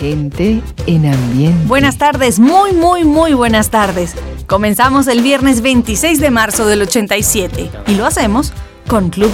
Gente en ambiente. Buenas tardes, muy, muy, muy buenas tardes. Comenzamos el viernes 26 de marzo del 87 y lo hacemos con Club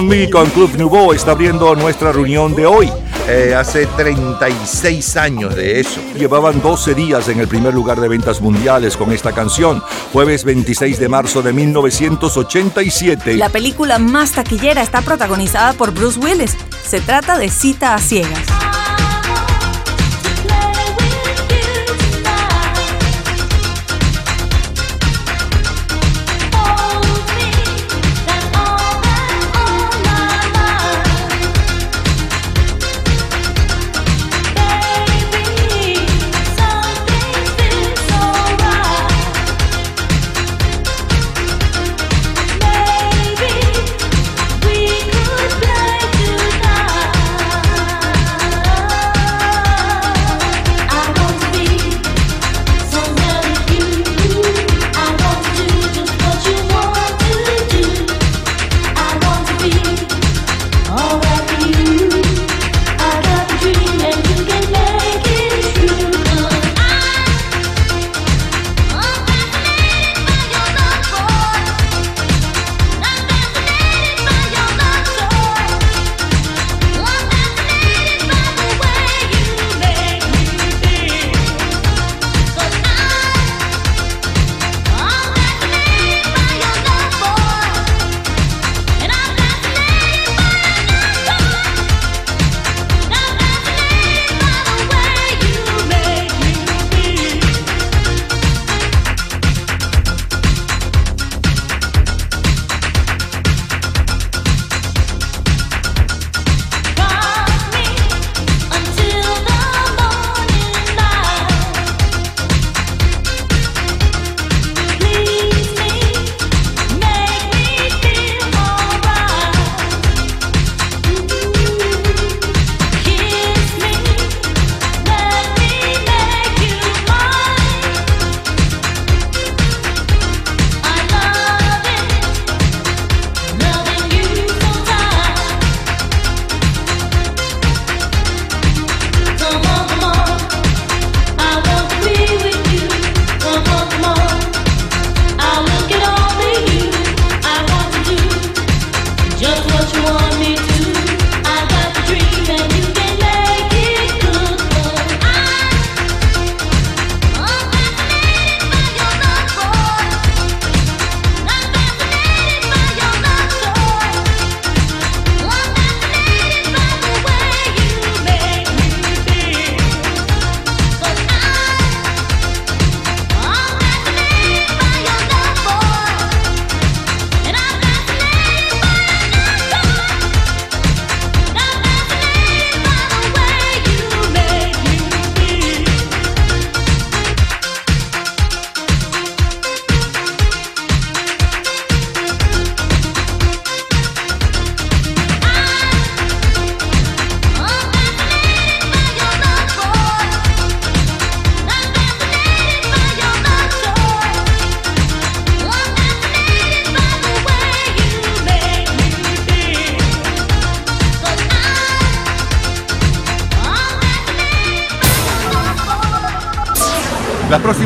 Nouveau. Me con Club Nouveau está abriendo nuestra reunión de hoy. Eh, hace 36 años de eso. Llevaban 12 días en el primer lugar de ventas mundiales con esta canción, jueves 26 de marzo de 1987. La película más taquillera está protagonizada por Bruce Willis. Se trata de Cita a Ciegas.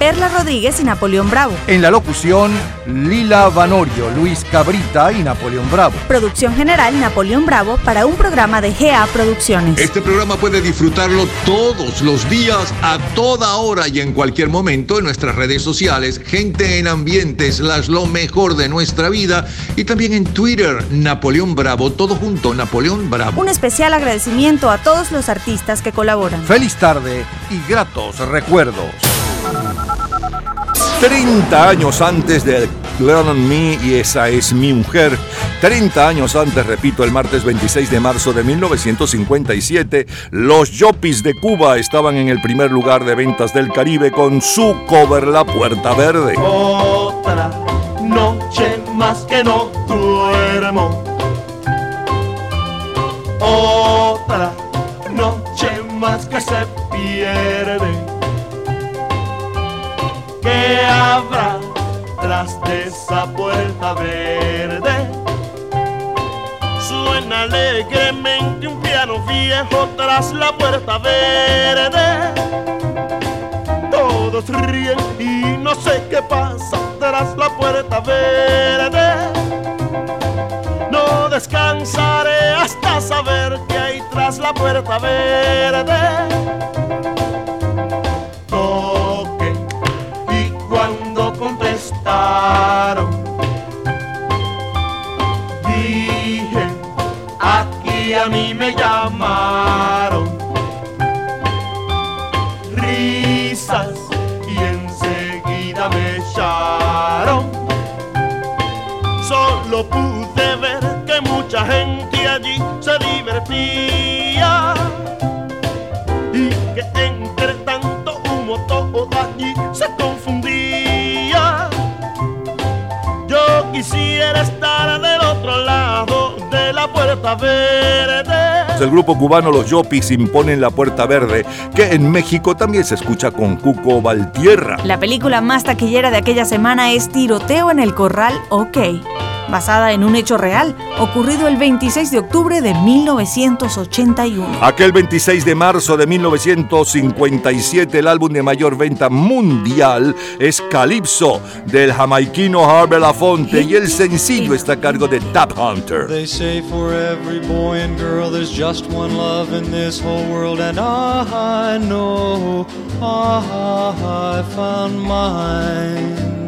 Perla Rodríguez y Napoleón Bravo. En la locución, Lila Vanorio, Luis Cabrita y Napoleón Bravo. Producción general, Napoleón Bravo, para un programa de GA Producciones. Este programa puede disfrutarlo todos los días, a toda hora y en cualquier momento en nuestras redes sociales, Gente en Ambientes, las lo mejor de nuestra vida, y también en Twitter, Napoleón Bravo, todo junto, Napoleón Bravo. Un especial agradecimiento a todos los artistas que colaboran. Feliz tarde y gratos recuerdos. 30 años antes de Learn on Me y esa es mi mujer. 30 años antes, repito, el martes 26 de marzo de 1957, los Yopis de Cuba estaban en el primer lugar de ventas del Caribe con su cover La Puerta Verde. Otra noche más que no duermo otra noche más que se pierde. ¿Qué habrá tras de esa puerta verde? Suena alegremente un piano viejo tras la puerta verde. Todos ríen y no sé qué pasa tras la puerta verde. No descansaré hasta saber que hay tras la puerta verde. Y que entre tanto humo todo allí se confundía. Yo quisiera estar del otro lado de la puerta verde. El grupo cubano Los Yopis imponen la Puerta Verde, que en México también se escucha con Cuco Valtierra. La película más taquillera de aquella semana es Tiroteo en el Corral OK basada en un hecho real ocurrido el 26 de octubre de 1981. Aquel 26 de marzo de 1957 el álbum de mayor venta mundial es Calypso del jamaiquino Harvey Lafonte y el sencillo está a cargo de Tap Hunter. They say for every boy and girl there's just one love in this whole world and I know I found mine.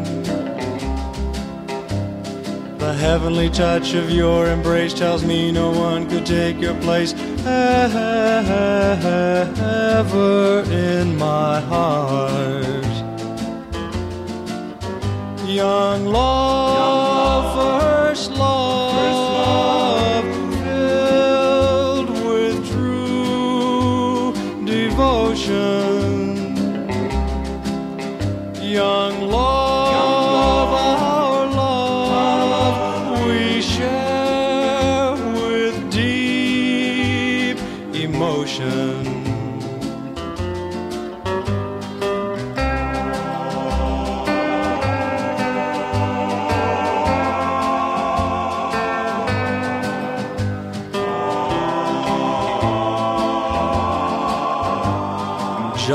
The heavenly touch of your embrace tells me no one could take your place ever in my heart. Young love,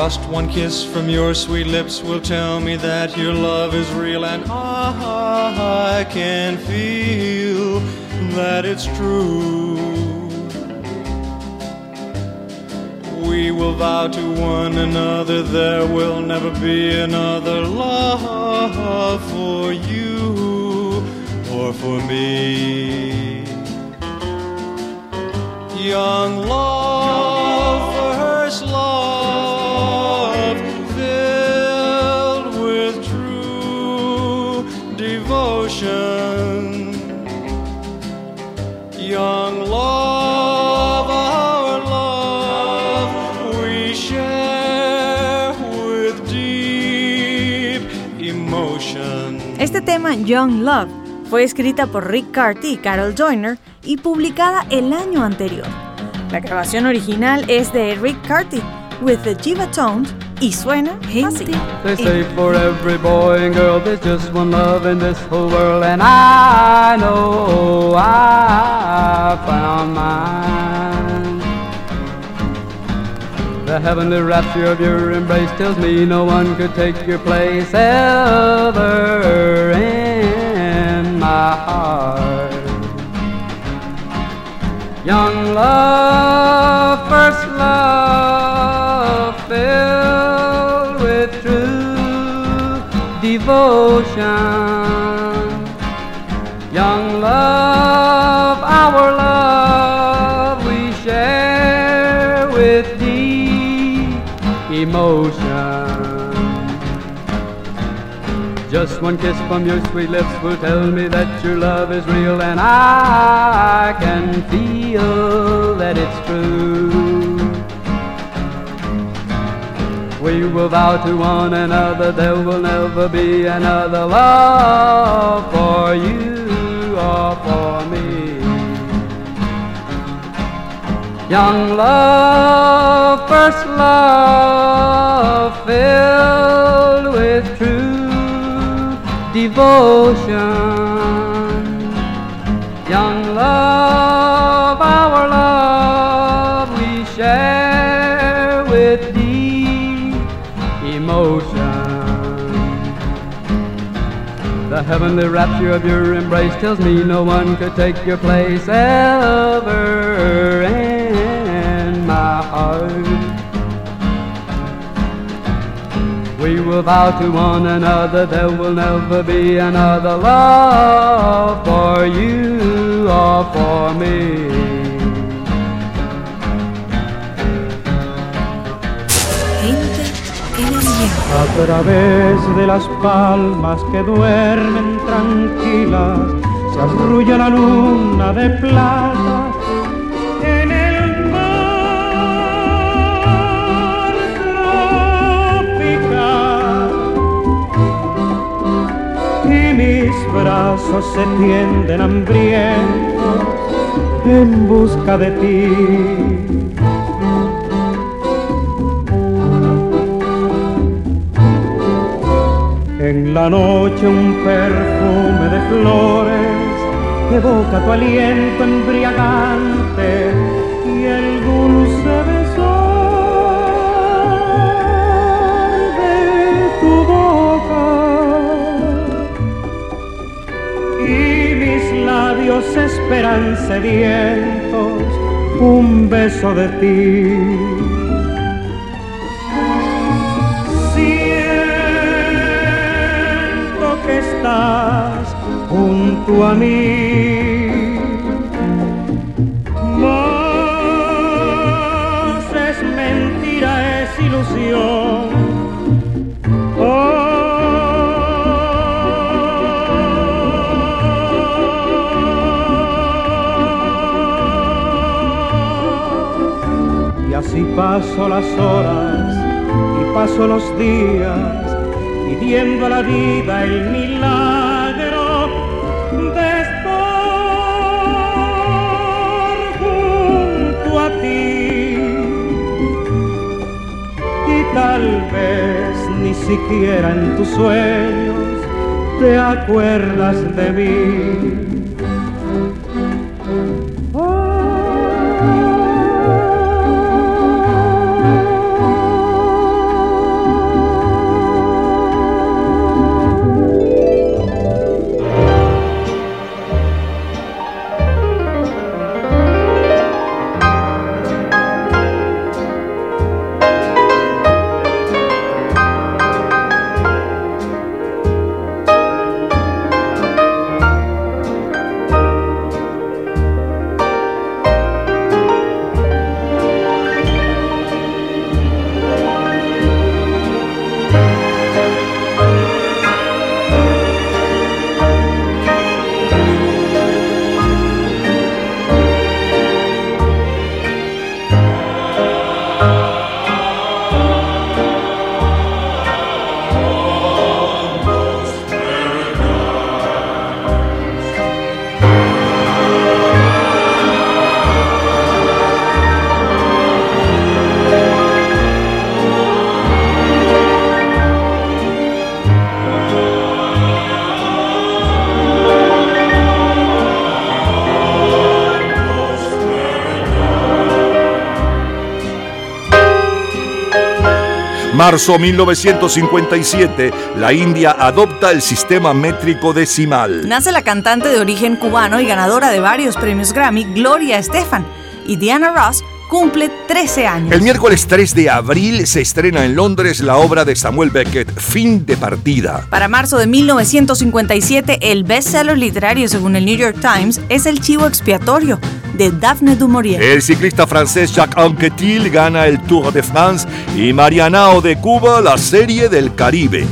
Just one kiss from your sweet lips will tell me that your love is real, and I can feel that it's true. We will vow to one another there will never be another love for you or for me. Young love, Tema, Young Love, fue escrita por Rick Carty y Carol Joyner y publicada el año anterior. La grabación original es de Rick Carty, with the Jiva Tones y suena así. They say for every boy and girl there's just one love in this whole world and I know I found mine. The heavenly rapture of your embrace tells me no one could take your place ever Young love, first love, filled with true devotion. Young love, Just one kiss from your sweet lips will tell me that your love is real, and I can feel that it's true. We will vow to one another there will never be another love for you or for me. Young love, first love, filled with true devotion. Young love, our love, we share with deep emotion. The heavenly rapture of your embrace tells me no one could take your place ever in my heart. We will vow to one another there will never be another love for you or for me. Gente en ambiente. A través de las palmas que duermen tranquilas se arrulla la luna de plata brazos se tienden hambrientos en busca de ti. En la noche un perfume de flores evoca tu aliento embriagante labios esperan sedientos un beso de ti. Siento que estás junto a mí. Más es mentira, es ilusión. Paso las horas y paso los días pidiendo a la vida el milagro de estar junto a ti. Y tal vez ni siquiera en tus sueños te acuerdas de mí. Marzo 1957, la India adopta el sistema métrico decimal. Nace la cantante de origen cubano y ganadora de varios premios Grammy, Gloria Estefan, y Diana Ross cumple 13 años. El miércoles 3 de abril se estrena en Londres la obra de Samuel Beckett, Fin de Partida. Para marzo de 1957, el bestseller literario según el New York Times es El Chivo Expiatorio El ciclista francés Jacques Anquetil gana el Tour de France y Marianao de Cuba la Serie del Caribe.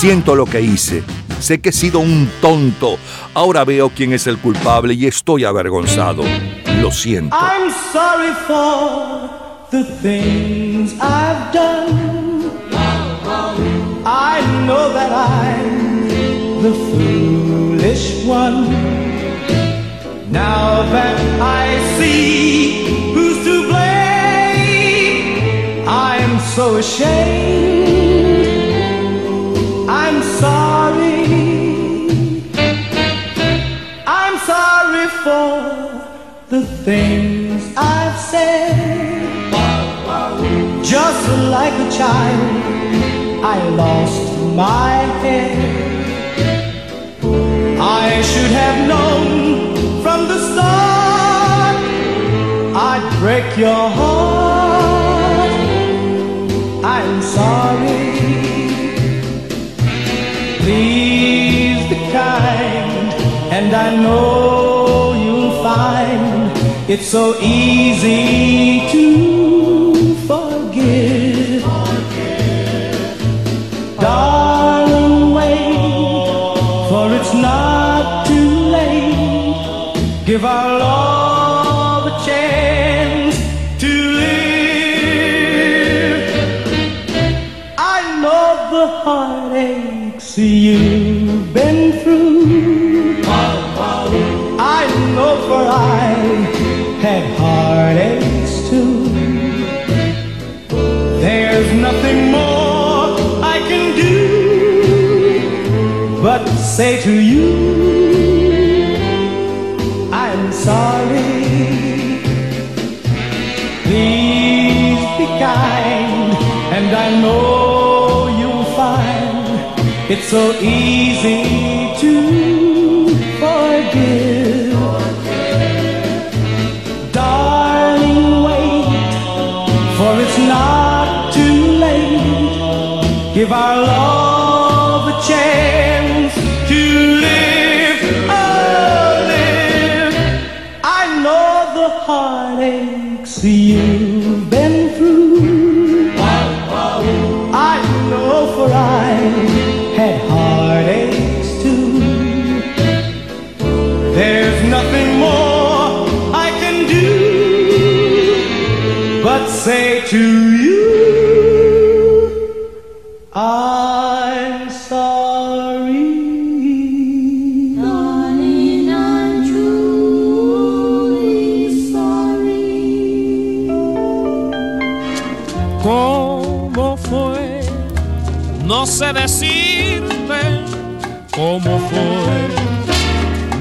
Siento lo que hice. Sé que he sido un tonto. Ahora veo quién es el culpable y estoy avergonzado. Lo siento. I'm sorry for the things I've done. I know that I'm the foolish one. Now that I see who's to blame, I'm so ashamed. Sorry. I'm sorry for the things I've said. Just like a child, I lost my head. I should have known from the start I'd break your heart. And I know you'll find it's so easy to forgive. Darling, wait, for it's not too late. Give our love say to you, I'm sorry. Please be kind, and I know you'll find it's so easy to forgive.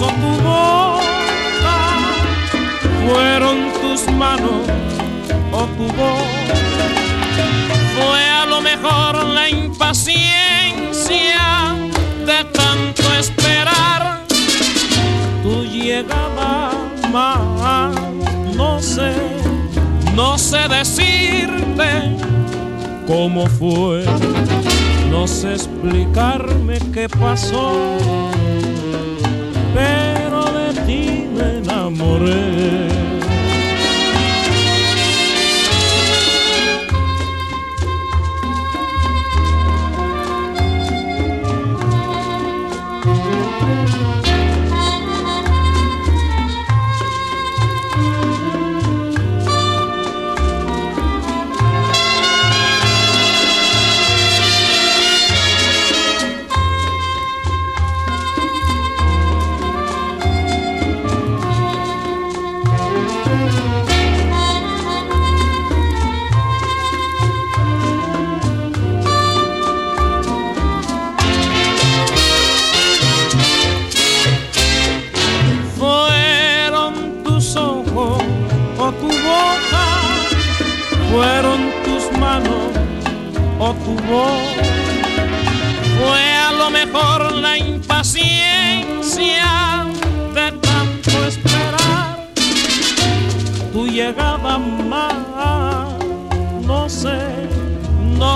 o tu boca, fueron tus manos o tu voz. Fue a lo mejor la impaciencia de tanto esperar tu llegada más. No sé, no sé decirte cómo fue, no sé explicarme qué pasó, pero de ti me enamoré.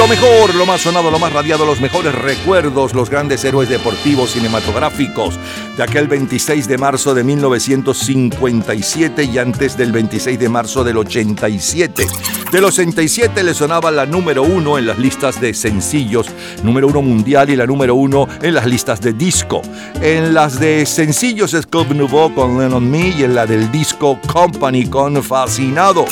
Lo mejor, lo más sonado, lo más radiado, los mejores recuerdos, los grandes héroes deportivos cinematográficos de aquel 26 de marzo de 1957 y antes del 26 de marzo del 87. Del 87 le sonaba la número uno en las listas de sencillos, número uno mundial y la número uno en las listas de disco. En las de sencillos es Club Nouveau con Lennon Me y en la del disco Company con Fascinado.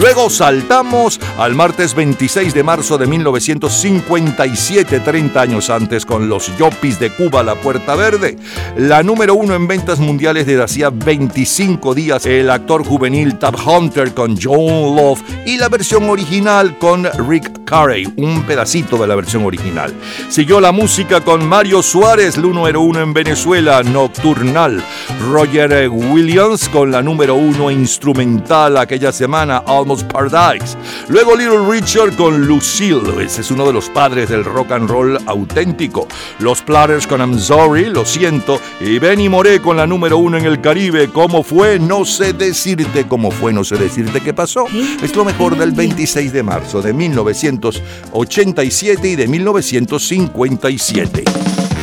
Luego saltamos al martes 26 de marzo de 1957, 30 años antes, con los Yopis de Cuba, La Puerta Verde. La número uno en ventas mundiales desde hacía 25 días, el actor juvenil Tab Hunter con John Love y la versión original con Rick Carey, un pedacito de la versión original. Siguió la música con Mario Suárez, la número uno en Venezuela, Nocturnal. Roger Williams con la número uno instrumental aquella semana, Paradise. Luego Little Richard con Lucille, ese es uno de los padres del rock and roll auténtico. Los Platters con I'm Sorry, lo siento. Y Benny Moré con la número uno en el Caribe. ¿Cómo fue? No sé decirte cómo fue, no sé decirte qué pasó. Es lo mejor del 26 de marzo de 1987 y de 1957.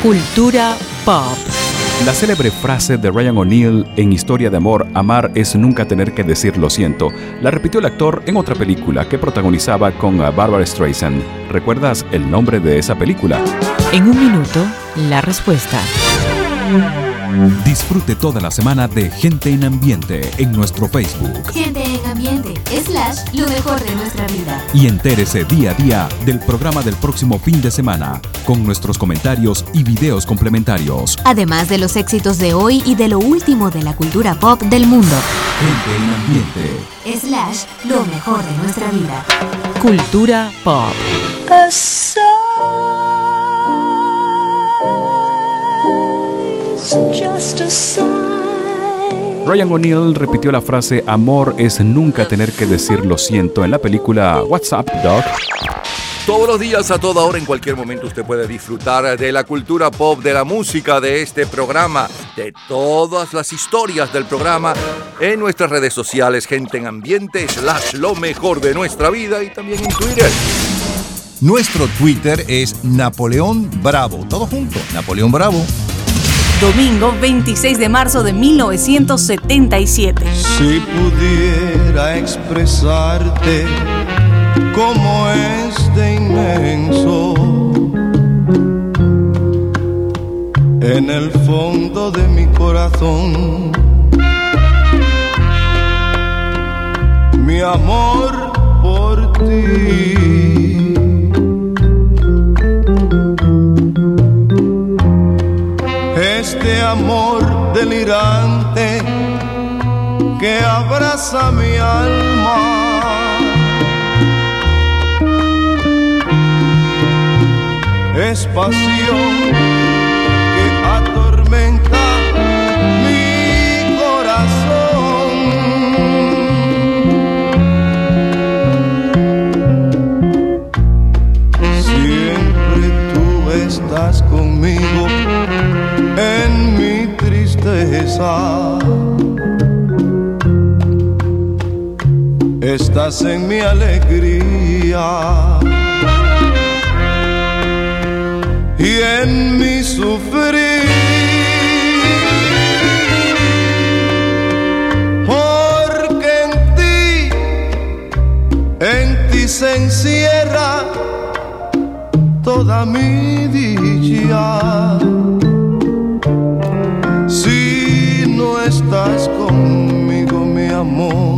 Cultura pop. La célebre frase de Ryan O'Neill en Historia de Amor, amar es nunca tener que decir lo siento, la repitió el actor en otra película que protagonizaba con uh, Barbara Streisand. ¿Recuerdas el nombre de esa película? En un minuto, la respuesta. Disfrute toda la semana de Gente en Ambiente en nuestro Facebook Gente en ambiente, slash, lo mejor de nuestra vida. y entérese día a día del programa del próximo fin de semana con nuestros comentarios y videos complementarios. Además de los éxitos de hoy y de lo último de la cultura pop del mundo. Gente en Ambiente. Slash, lo mejor de nuestra vida. Cultura pop. A Ryan O'Neill repitió la frase amor es nunca tener que decir lo siento en la película WhatsApp Dog. Todos los días, a toda hora, en cualquier momento, usted puede disfrutar de la cultura pop, de la música, de este programa, de todas las historias del programa en nuestras redes sociales, gente en ambiente, slash lo mejor de nuestra vida y también en Twitter. Nuestro Twitter es Napoleón Bravo. Todo junto, Napoleón Bravo. Domingo 26 de marzo de 1977. Si pudiera expresarte como es de inmenso. En el fondo de mi corazón, mi amor por ti. Amor delirante que abraza mi alma es pasión que atormenta mi corazón. Siempre tú estás conmigo Estás en mi alegría y en mi sufrir. Porque en ti, en ti se encierra toda mi dicha. Estás conmigo, mi amor,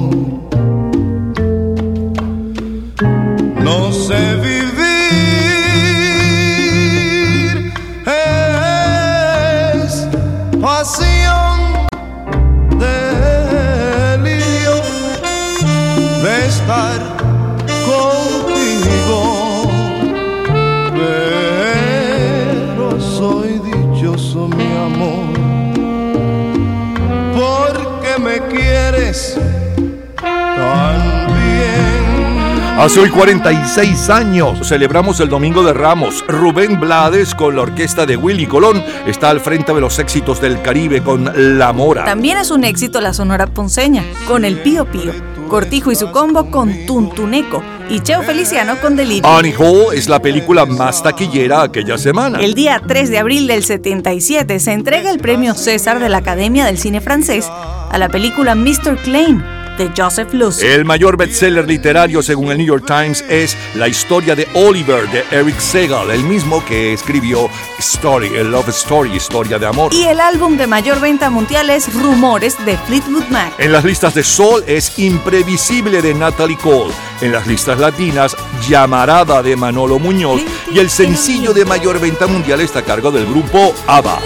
Hace hoy 46 años celebramos el Domingo de Ramos. Rubén Blades con la orquesta de Willy Colón está al frente de los éxitos del Caribe con La Mora. También es un éxito la Sonora Ponceña, con el Pío Pío, Cortijo y su combo con Tuntuneco y Cheo Feliciano con Delirio. Annie Hall es la película más taquillera aquella semana. El día 3 de abril del 77 se entrega el premio César de la Academia del Cine Francés a la película Mr. Klein de Joseph Luce. El mayor bestseller literario según el New York Times es La historia de Oliver de Eric Segal, el mismo que escribió Story, el Love Story, historia de amor. Y el álbum de mayor venta mundial es Rumores de Fleetwood Mac. En las listas de Soul es Imprevisible de Natalie Cole. En las listas latinas, Llamarada de Manolo Muñoz. Y el sencillo de mayor venta mundial está a cargo del grupo ABBA.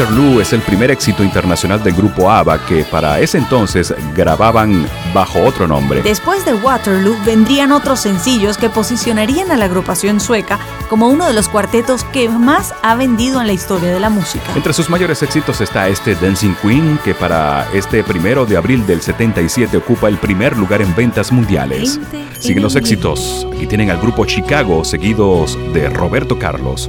Waterloo es el primer éxito internacional del grupo ABBA que para ese entonces grababan bajo otro nombre. Después de Waterloo vendrían otros sencillos que posicionarían a la agrupación sueca como uno de los cuartetos que más ha vendido en la historia de la música. Entre sus mayores éxitos está este Dancing Queen que para este primero de abril del 77 ocupa el primer lugar en ventas mundiales. Siguen los éxitos. y tienen al grupo Chicago seguidos de Roberto Carlos.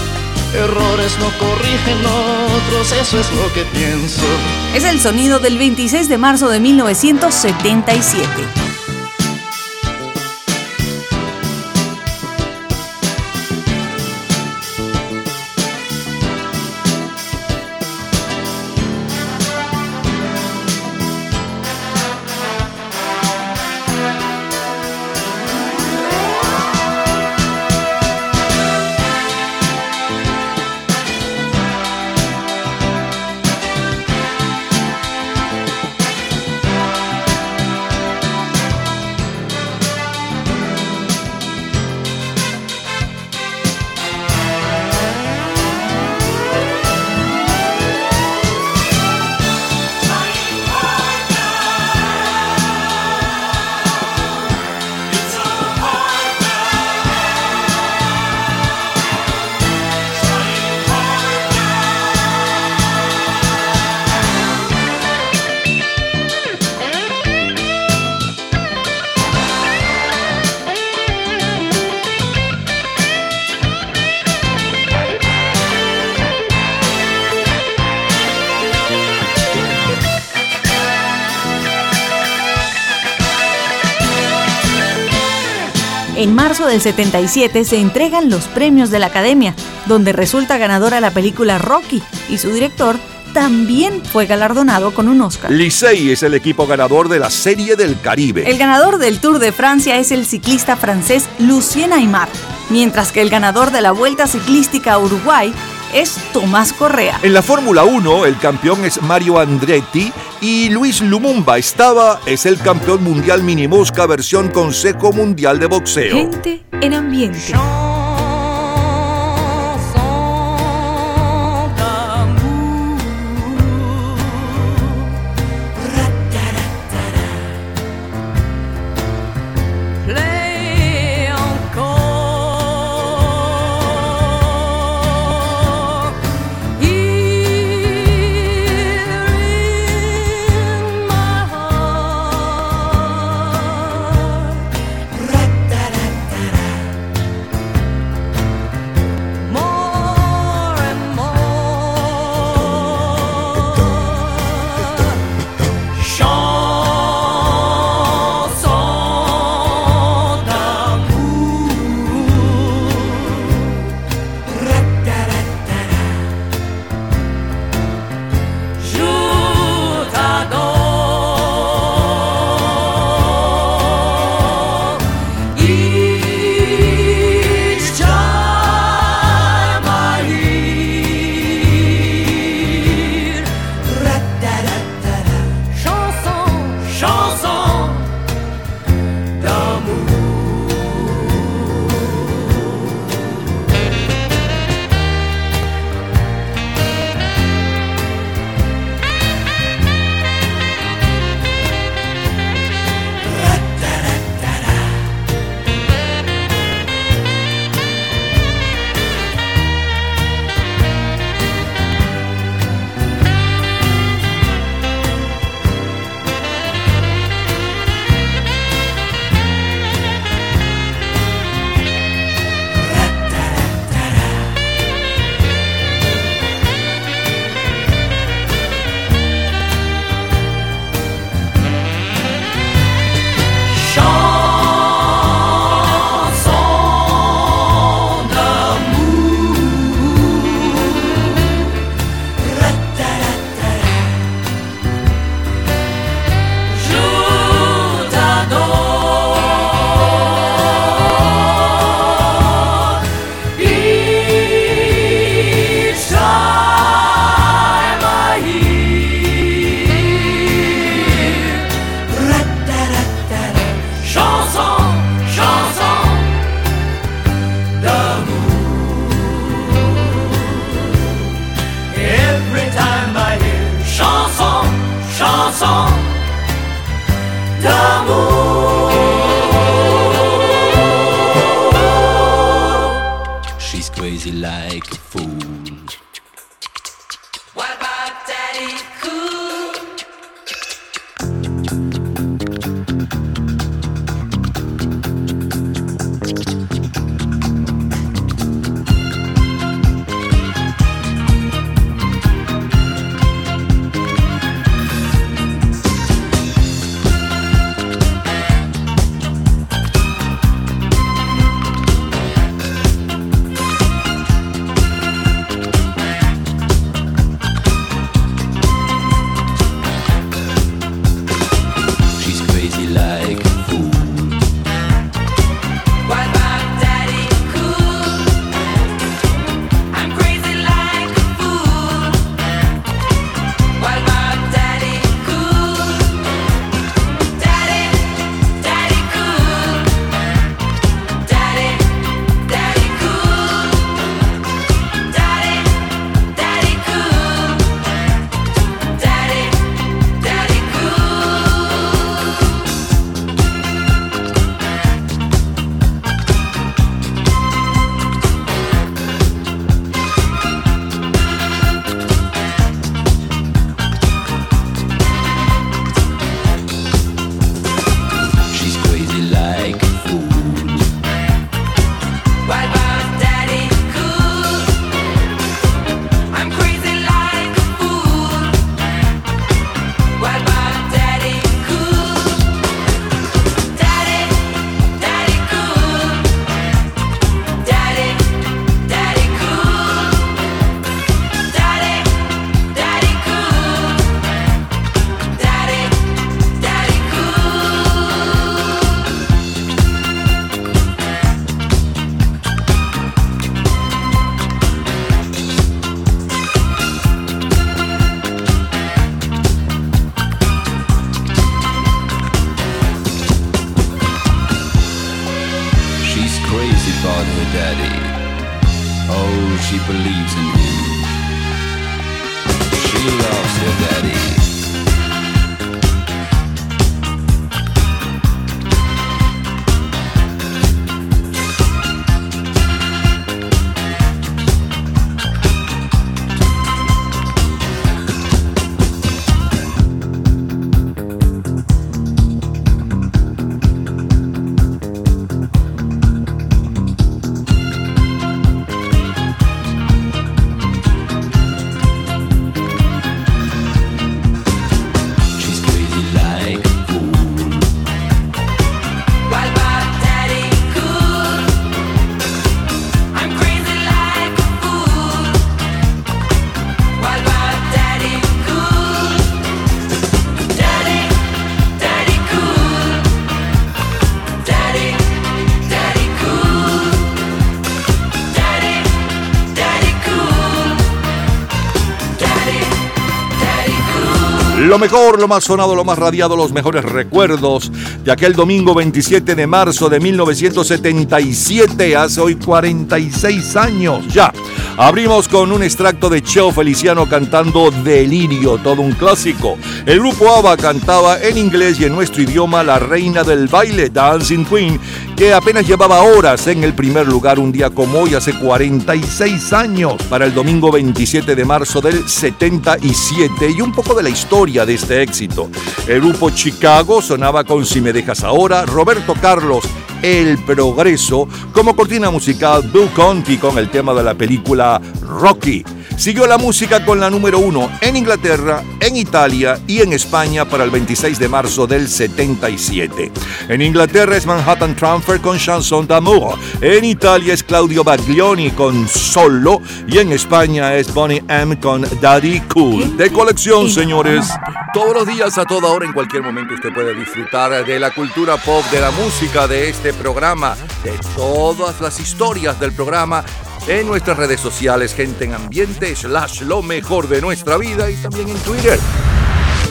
Errores no corrigen otros, eso es lo que pienso. Es el sonido del 26 de marzo de 1977. Del 77 se entregan los premios de la Academia, donde resulta ganadora la película Rocky y su director también fue galardonado con un Oscar. Licey es el equipo ganador de la Serie del Caribe. El ganador del Tour de Francia es el ciclista francés Lucien Aymar, mientras que el ganador de la Vuelta Ciclística a Uruguay es Tomás Correa. En la Fórmula 1, el campeón es Mario Andretti y Luis Lumumba estaba, es el campeón mundial mini mosca versión Consejo Mundial de Boxeo. Gente en ambiente. Lo mejor, lo más sonado, lo más radiado, los mejores recuerdos de aquel domingo 27 de marzo de 1977, hace hoy 46 años ya. Abrimos con un extracto de Cheo Feliciano cantando Delirio, todo un clásico. El grupo ABBA cantaba en inglés y en nuestro idioma La Reina del Baile, Dancing Queen, que apenas llevaba horas en el primer lugar un día como hoy, hace 46 años, para el domingo 27 de marzo del 77 y un poco de la historia de este éxito. El grupo Chicago sonaba con Si me dejas ahora, Roberto Carlos, El Progreso, como cortina musical Bill Conti con el tema de la película Rocky. Siguió la música con la número uno en Inglaterra, en Italia y en España para el 26 de marzo del 77. En Inglaterra es Manhattan Transfer con Chanson d'amour. En Italia es Claudio Baglioni con Solo. Y en España es Bonnie M con Daddy Cool. De colección, señores. Todos los días, a toda hora, en cualquier momento, usted puede disfrutar de la cultura pop, de la música, de este programa, de todas las historias del programa en nuestras redes sociales, gente en ambiente, slash lo mejor de nuestra vida y también en Twitter.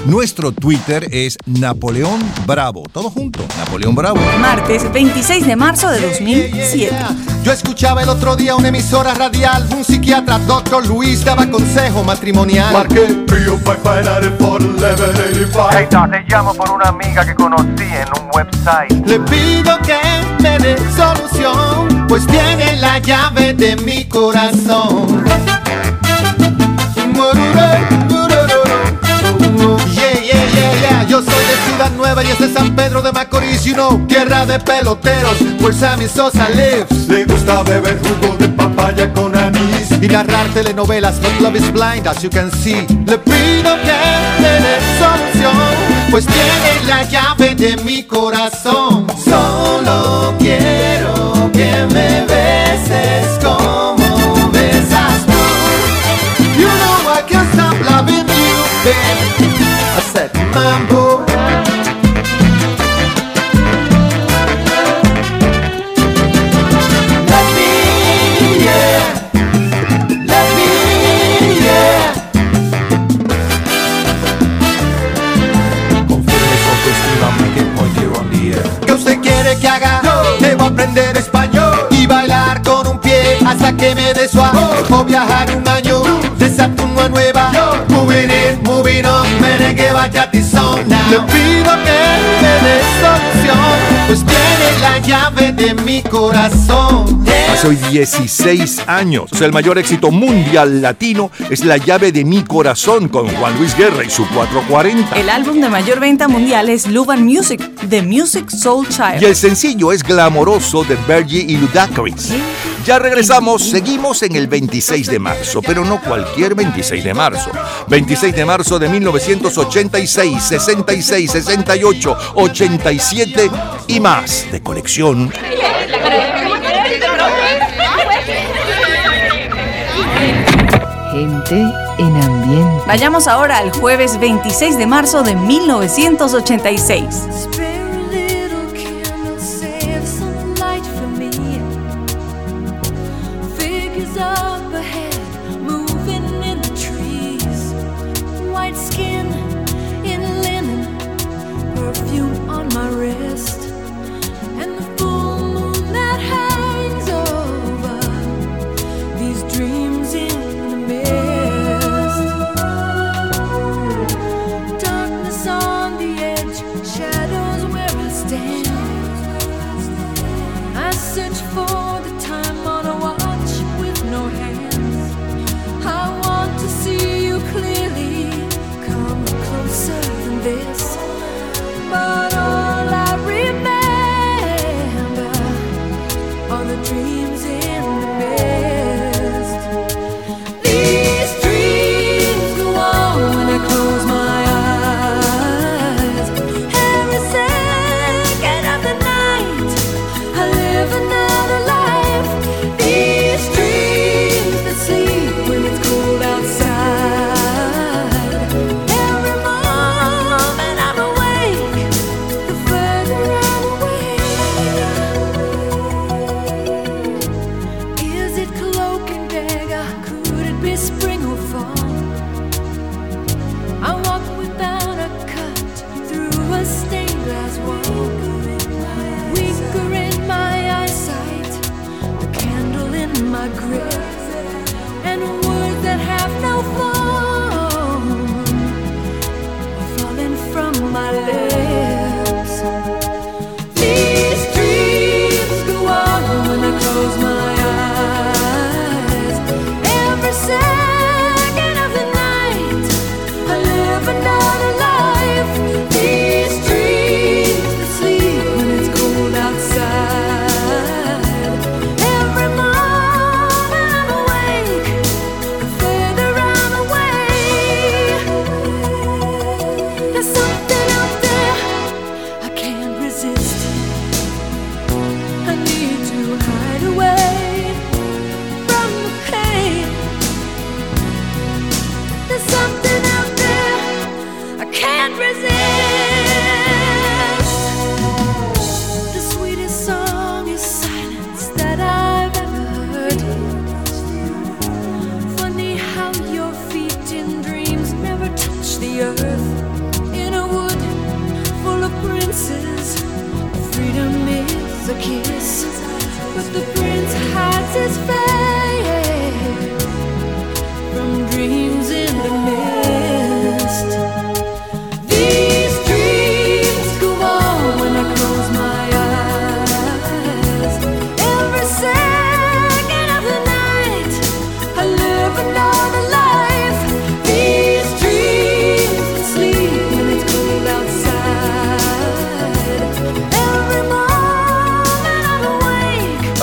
Nuestro Twitter es Napoleón Bravo. Todo junto, Napoleón Bravo. Martes 26 de marzo de 2007. Yo escuchaba el otro día una emisora radial, un psiquiatra, doctor Luis, daba consejo matrimonial. Marqué 305-594-11 785. Hey, Doc, te llamo por una amiga que conocí en un website. Le pido que me dé solución, pues tiene la llave de mi corazón. Yeah, Yo soy de Ciudad Nueva y es de San Pedro de Macorís, you know, tierra de peloteros, where Sammy Sosa lives. Le gusta beber jugo de papaya con anís. Y narrar telenovelas, but love is blind, as you can see. Le pido que me dé solución, pues tiene la llave de mi corazón. Solo quiero que me beses como besas tú. You know I can't stop loving you, babe. I said, mambo. Aprender español y bailar con un pie hasta que me suave. O viajar un Moving in, moving on, merengue, bachata y son. Le pido que me dé solución, pues tiene la llave de mi corazón. Hace hoy 16 años. El mayor éxito mundial latino es La llave de mi corazón con Juan Luis Guerra y su 440. El álbum de mayor venta mundial es Love and Music, The Music Soul Child. Y el sencillo es Glamoroso de Bergie y Ludacris. Ya regresamos, seguimos en el 26 de marzo, pero no cualquier 26 de marzo. 26 de marzo de 1986, 66, 68, 87 y más de colección. Gente en ambiente. Vayamos ahora al jueves 26 de marzo de 1986.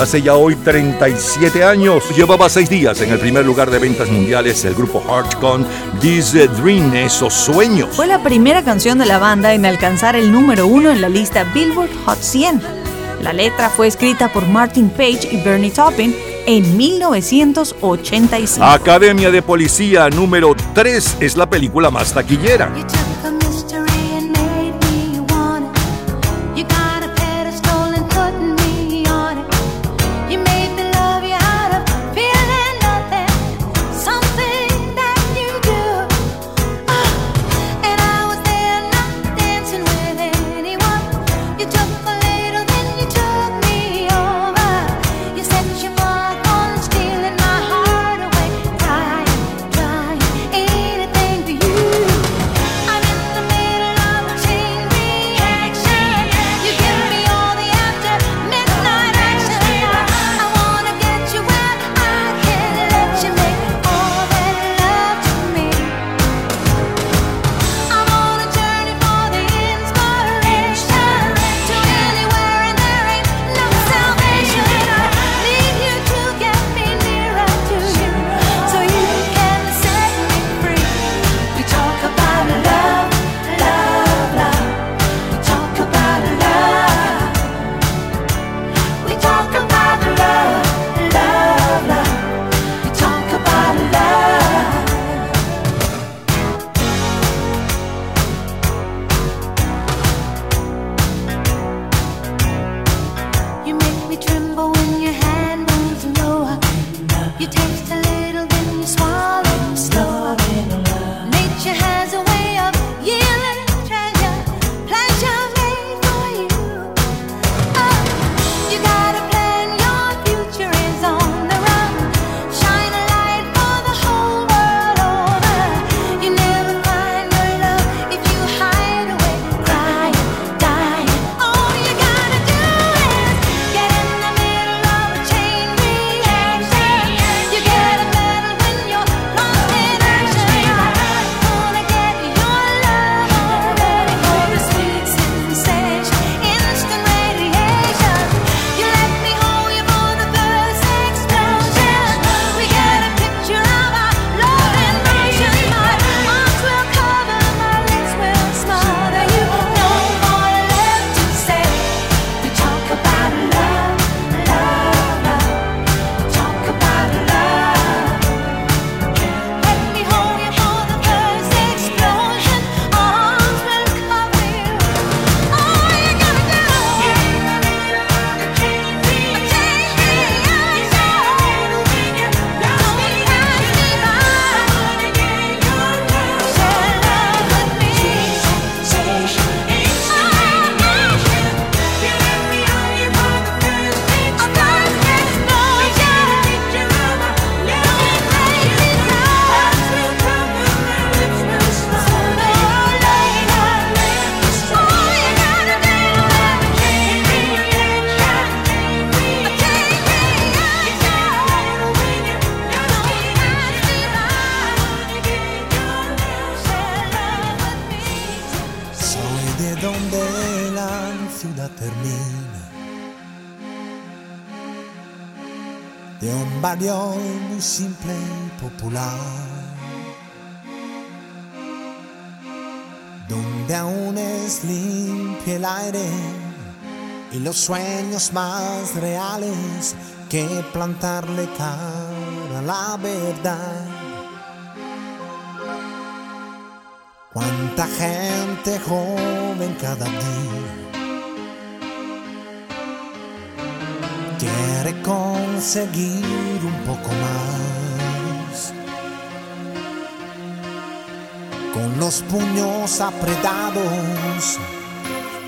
hace ya hoy 37 años. Llevaba seis días en el primer lugar de ventas mundiales el grupo Heart con This Dream, esos sueños. Fue la primera canción de la banda en alcanzar el número uno en la lista Billboard Hot 100. La letra fue escrita por Martin Page y Bernie Taupin en 1985. Academia de Policía número 3 es la película más taquillera. siente joven cada día. Quiere conseguir un poco más. Con los puños apretados,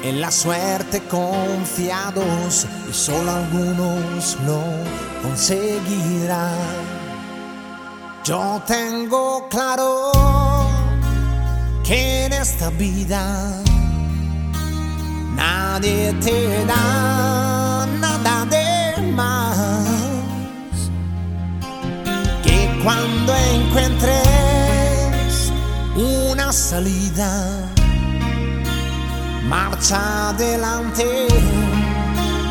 en la suerte confiados, y solo algunos lo conseguirán. Yo tengo claro que en esta vida nadie te da nada de más. Que cuando encuentres una salida, marcha adelante,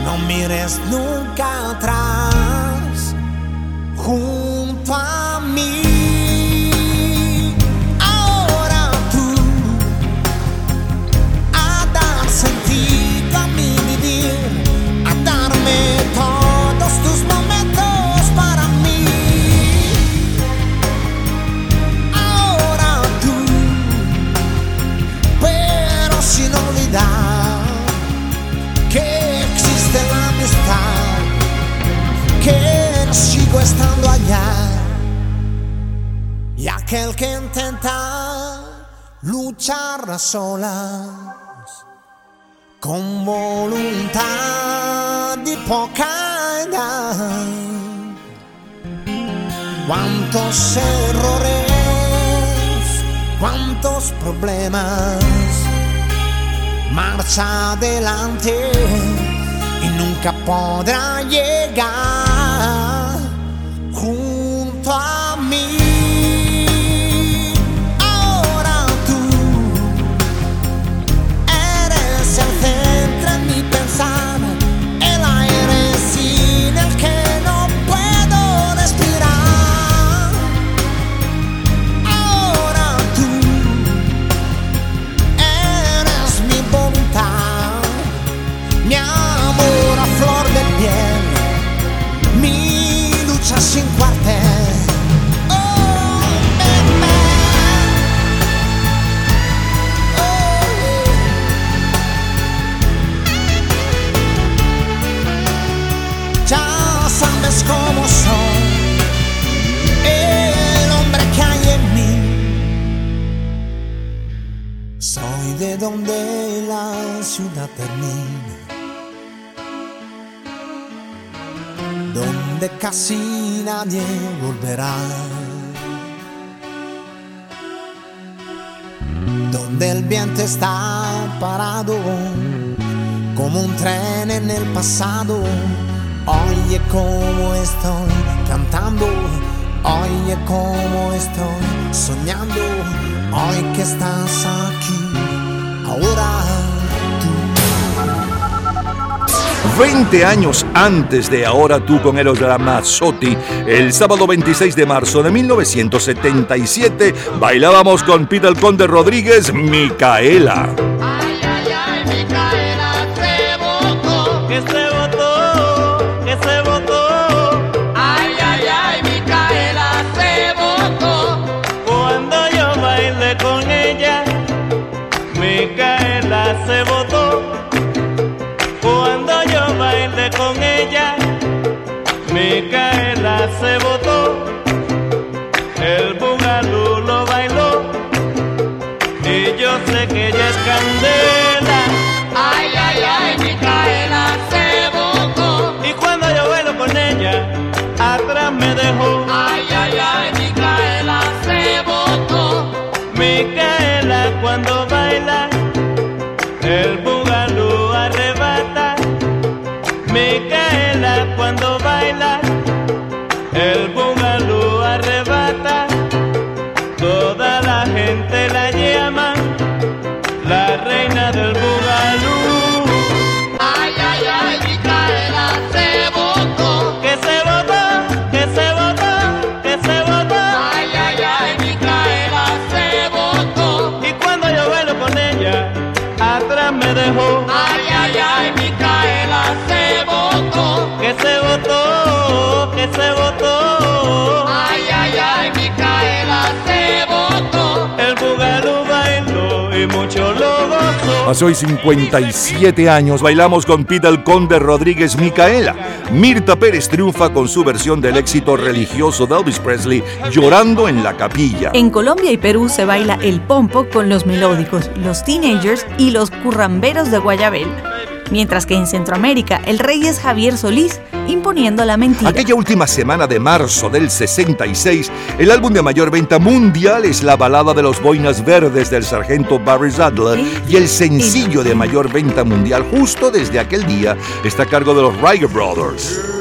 no mires nunca atrás junto a mí. Luchar a solas con voluntad y poca edad. Cuántos errores, cuántos problemas. Marcha adelante y nunca podrá llegar donde casi nadie volverá, donde el viento está parado como un tren en el pasado. Oye cómo estoy cantando, oye cómo estoy soñando, hoy que estás aquí, ahora 20 años antes de Ahora tú con Eros Ramazzotti, el sábado 26 de marzo de 1977, bailábamos con Peter Conde Rodríguez, Micaela. Se votó. Que se votó. Ay, ay, ay, Micaela se votó. El bugalú bailó y mucho lo gozó. Hace hoy 57 años bailamos con Peter Conde Rodríguez Micaela. Mirta Pérez triunfa con su versión del éxito religioso de Elvis Presley, Llorando en la capilla. En Colombia y Perú se baila el pompo con los melódicos, los teenagers y los curramberos de Guayabel. Mientras que en Centroamérica el rey es Javier Solís, imponiendo la mentira. Aquella última semana de marzo del 66, el álbum de mayor venta mundial es la balada de los boinas verdes del sargento Barry Sadler y el sencillo de mayor venta mundial justo desde aquel día está a cargo de los Ryder Brothers.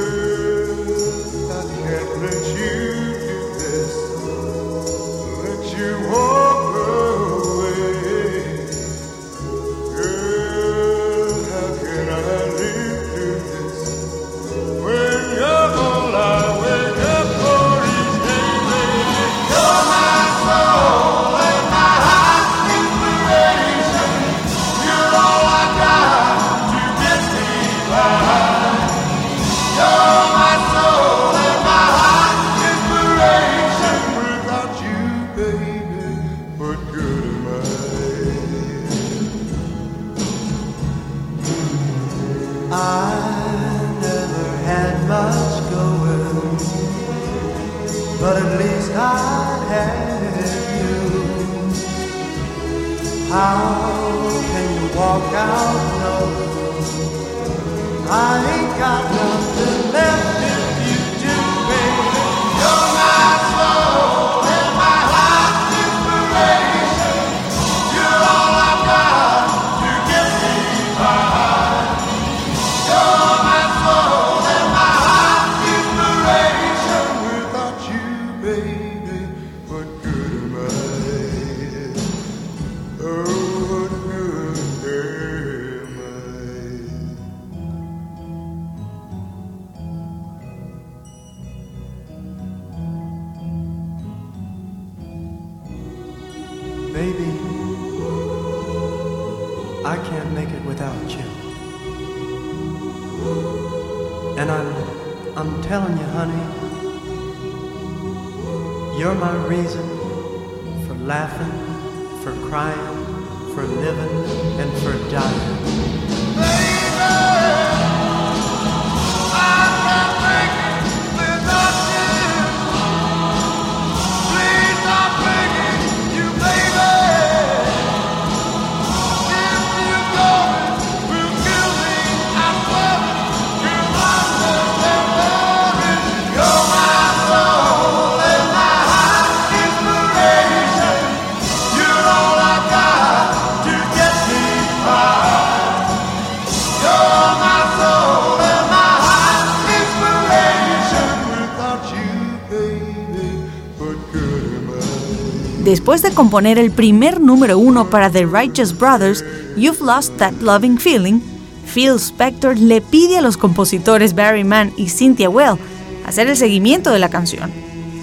Después de componer el primer número uno para The Righteous Brothers, You've Lost That Loving Feeling, Phil Spector le pide a los compositores Barry Mann y Cynthia Well hacer el seguimiento de la canción.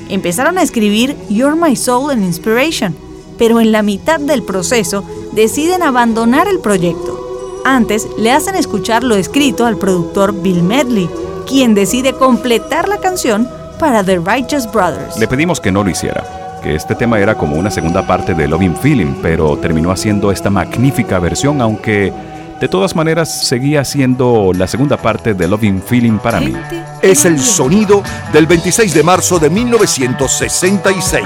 Empezaron a escribir You're My Soul and Inspiration, pero en la mitad del proceso deciden abandonar el proyecto. Antes le hacen escuchar lo escrito al productor Bill Medley, quien decide completar la canción para The Righteous Brothers. Le pedimos que no lo hiciera, que este tema era como una segunda parte de Loving Feeling, pero terminó haciendo esta magnífica versión, aunque de todas maneras seguía siendo la segunda parte de Loving Feeling para mí. Es el sonido del 26 de marzo de 1966.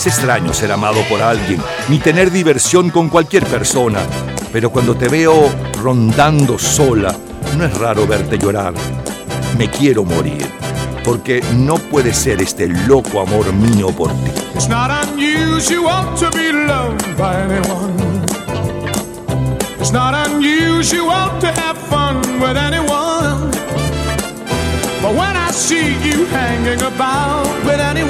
Es extraño ser amado por alguien, ni tener diversión con cualquier persona. Pero cuando te veo rondando sola, no es raro verte llorar. Me quiero morir. porque no puede ser este loco amor mío por ti. It's not unusual to be loved by anyone. It's not unusual to have fun with anyone. But when I see you hanging about with anyone,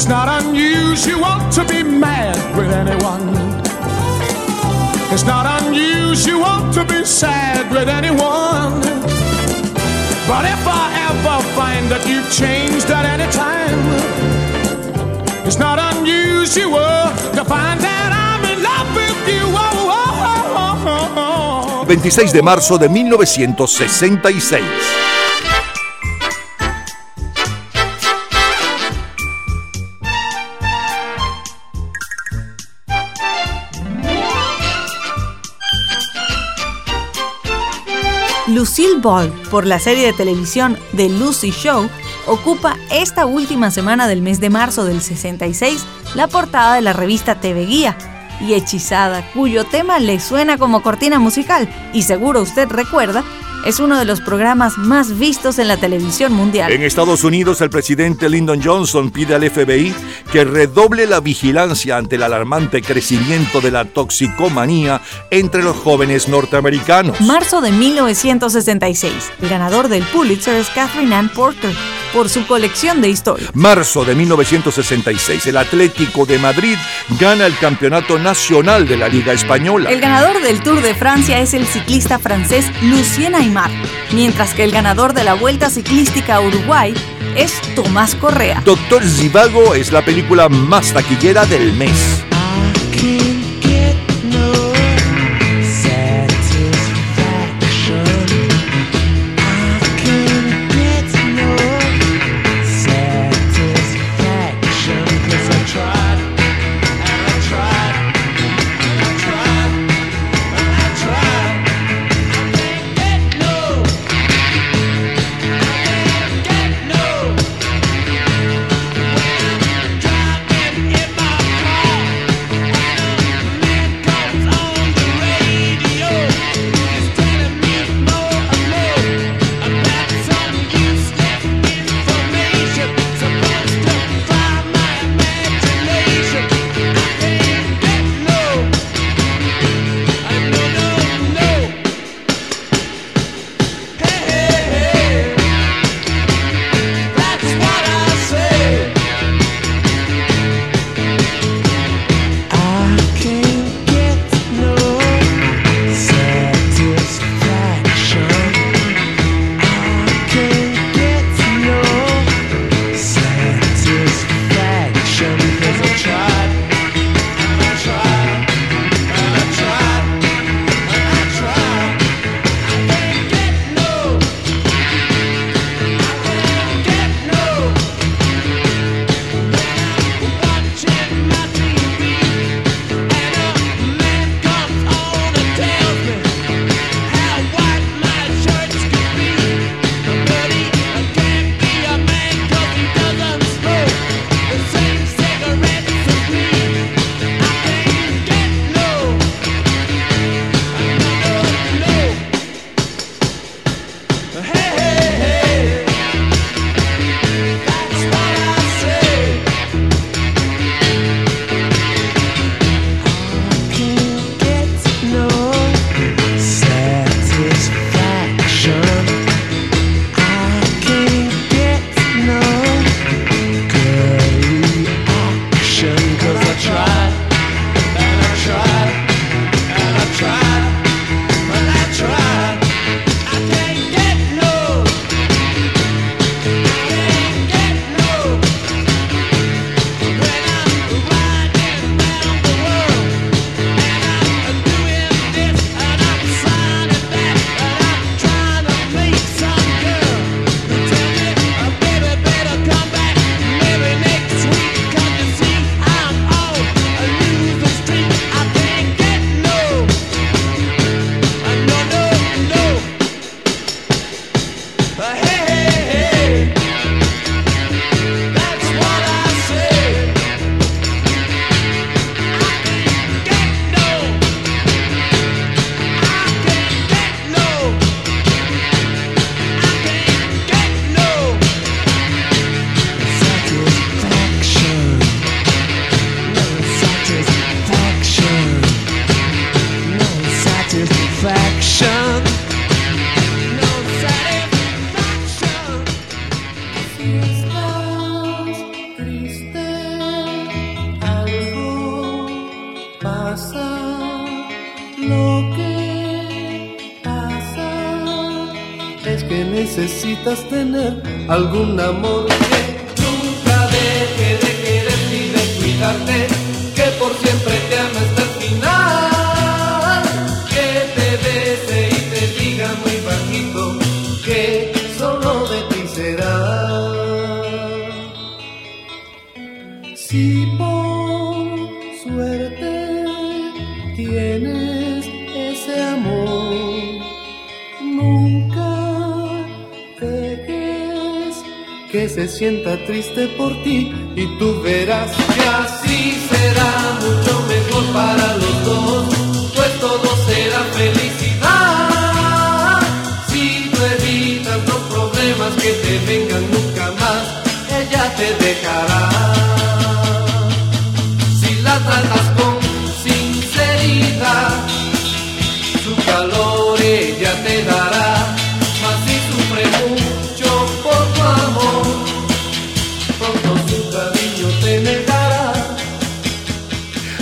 It's not unusual to be mad with anyone. It's not unusual to be sad with anyone. But if I ever find that you've changed at any time, it's not unusual to find that I'm in love with you. Oh, oh, oh, oh, oh. 26 de marzo de 1966. Por la serie de televisión The Lucy Show, ocupa esta última semana del mes de marzo del 66 la portada de la revista TV Guía. Y Hechizada, cuyo tema le suena como cortina musical, y seguro usted recuerda, es uno de los programas más vistos en la televisión mundial. En Estados Unidos, el presidente Lyndon Johnson pide al FBI que redoble la vigilancia ante el alarmante crecimiento de la toxicomanía entre los jóvenes norteamericanos. Marzo de 1966. El ganador del Pulitzer es Catherine Ann Porter por su colección de historias. Marzo de 1966, el Atlético de Madrid gana el Campeonato Nacional de la Liga Española. El ganador del Tour de Francia es el ciclista francés Lucien Aymar, mientras que el ganador de la Vuelta Ciclística a Uruguay es Tomás Correa. Doctor Zivago es la película más taquillera del mes. Triste por ti y tú verás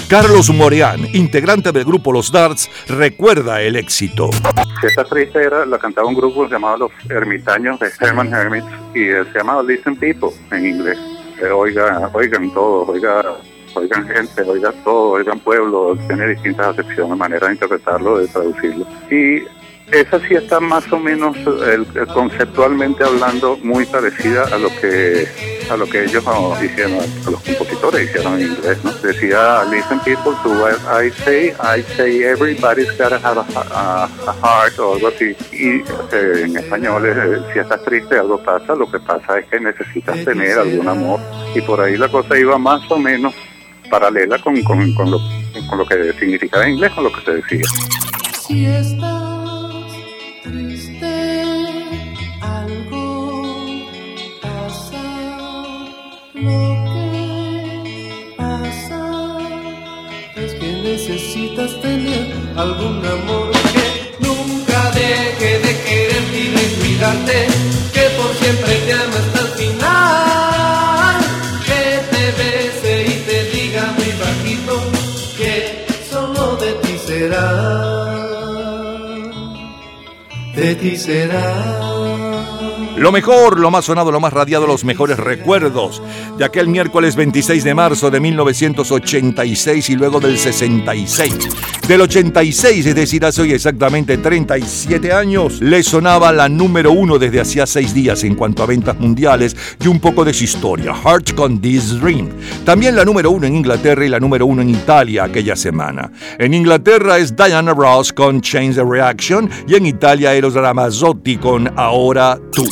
Carlos Moreán, integrante del grupo Los Darts, recuerda el éxito. Esta triste era, la cantaba un grupo llamado Los Ermitaños de Herman Hermits y se llamaba Listen People en inglés. Eh, oiga, oigan todo, oiga, oigan gente, oigan todo, oigan pueblo, tiene distintas acepciones, maneras de interpretarlo, de traducirlo. Y esa sí está más o menos el conceptualmente hablando muy parecida a lo que a lo que ellos hicieron, a los compositores hicieron en inglés, ¿no? Decía, listen people to what I say, I say everybody's gotta have a, a- a heart o algo así. Y eh, en español, eh, si estás triste, algo pasa, lo que pasa es que necesitas tener algún amor. Y por ahí la cosa iba más o menos paralela con, con, con lo, con lo que significaba en inglés, con lo que se decía. Ti será. Lo mejor, lo más sonado, lo más radiado, los mejores recuerdos de aquel miércoles 26 de marzo de 1986 y luego del 66. Del 86, es decir, hace hoy exactamente 37 años, le sonaba la número uno desde hacía seis días en cuanto a ventas mundiales y un poco de su historia, Heart con This Dream. También la número uno en Inglaterra y la número uno en Italia aquella semana. En Inglaterra es Diana Ross con Change the Reaction y en Italia Eros Ramazzotti con Ahora tú.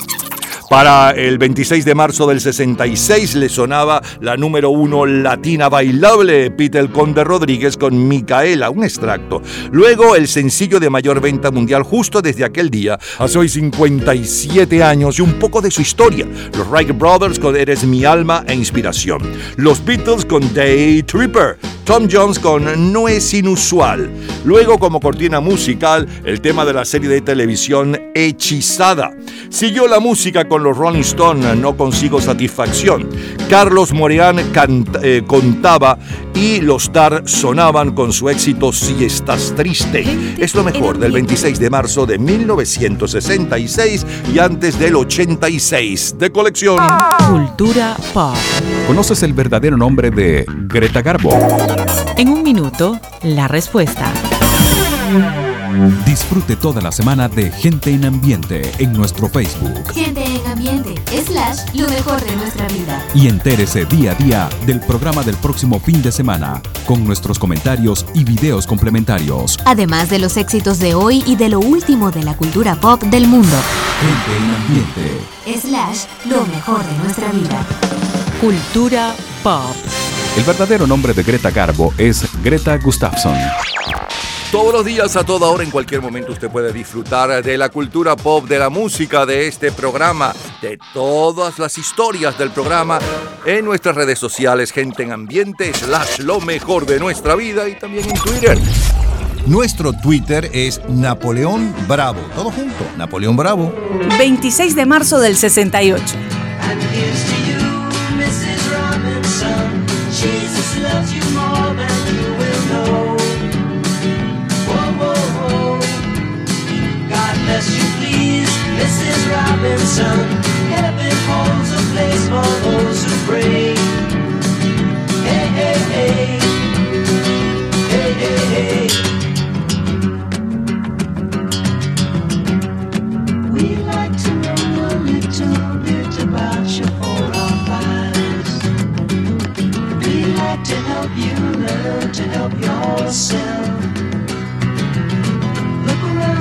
Para el 26 de marzo del 66 le sonaba la número uno latina bailable, Peter Conde Rodríguez con Micaela, un extracto. Luego el sencillo de mayor venta mundial justo desde aquel día, hace hoy 57 años y un poco de su historia. Los Wright Brothers con Eres mi alma e inspiración. Los Beatles con Day Tripper. Tom Jones con No es inusual. Luego como cortina musical el tema de la serie de televisión Hechizada. Siguió la música con los Rolling Stones, No consigo satisfacción. Carlos Moreán eh, contaba y los Dar sonaban con su éxito Si estás triste. Es lo mejor del 26 de marzo de 1966 y antes del 86 de colección. Cultura pop. ¿Conoces el verdadero nombre de Greta Garbo? En un minuto, la respuesta. Disfrute toda la semana de Gente en Ambiente en nuestro Facebook Gente en ambiente, slash, lo mejor de nuestra vida. y entérese día a día del programa del próximo fin de semana con nuestros comentarios y videos complementarios. Además de los éxitos de hoy y de lo último de la cultura pop del mundo. Gente en Ambiente. Slash, lo mejor de nuestra vida. Cultura pop. El verdadero nombre de Greta Garbo es Greta Gustafsson. Todos los días, a toda hora, en cualquier momento, usted puede disfrutar de la cultura pop, de la música, de este programa, de todas las historias del programa en nuestras redes sociales, gente en ambiente, slash lo mejor de nuestra vida y también en Twitter. Nuestro Twitter es Napoleón Bravo. Todo junto, Napoleón Bravo. 26 de marzo del 68. And here's to you, Mrs. Robinson. Jesus loves you Heaven holds a place for those who pray. Hey, hey, hey. Hey, hey, hey. We'd like to know a little bit about your four or fives. We'd like to help you learn to help yourself.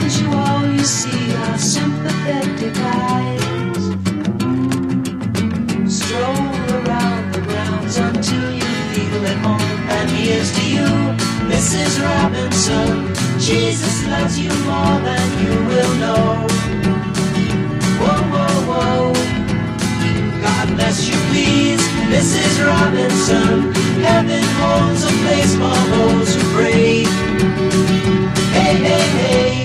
You, all you see are sympathetic eyes. Stroll around the grounds until you feel at home. And here's to you, Mrs. Robinson. Jesus loves you more than you will know. Whoa, whoa, whoa. God bless you, please, Mrs. Robinson. Heaven holds a place for those who pray. Hey, hey, hey.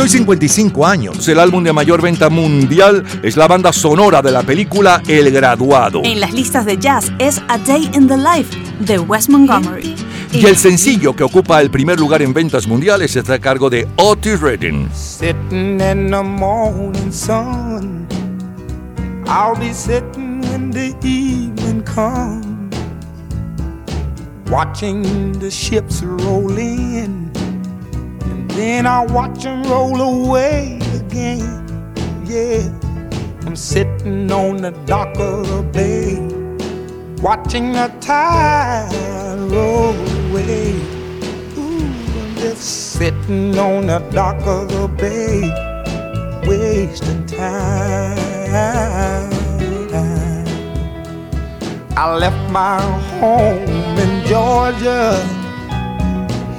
Hoy 55 años, el álbum de mayor venta mundial es la banda sonora de la película El Graduado. En las listas de jazz es A Day in the Life de Wes Montgomery. Y el sencillo que ocupa el primer lugar en ventas mundiales está a cargo de Otis Redding. Sitting in the morning sun. I'll be sitting when the evening comes. Watching the ships roll in. Then I watch them roll away again. Yeah. I'm sitting on the dock of the bay. Watching the tide roll away. Ooh, I'm just sitting on the dock of the bay, wasting time. I left my home in Georgia,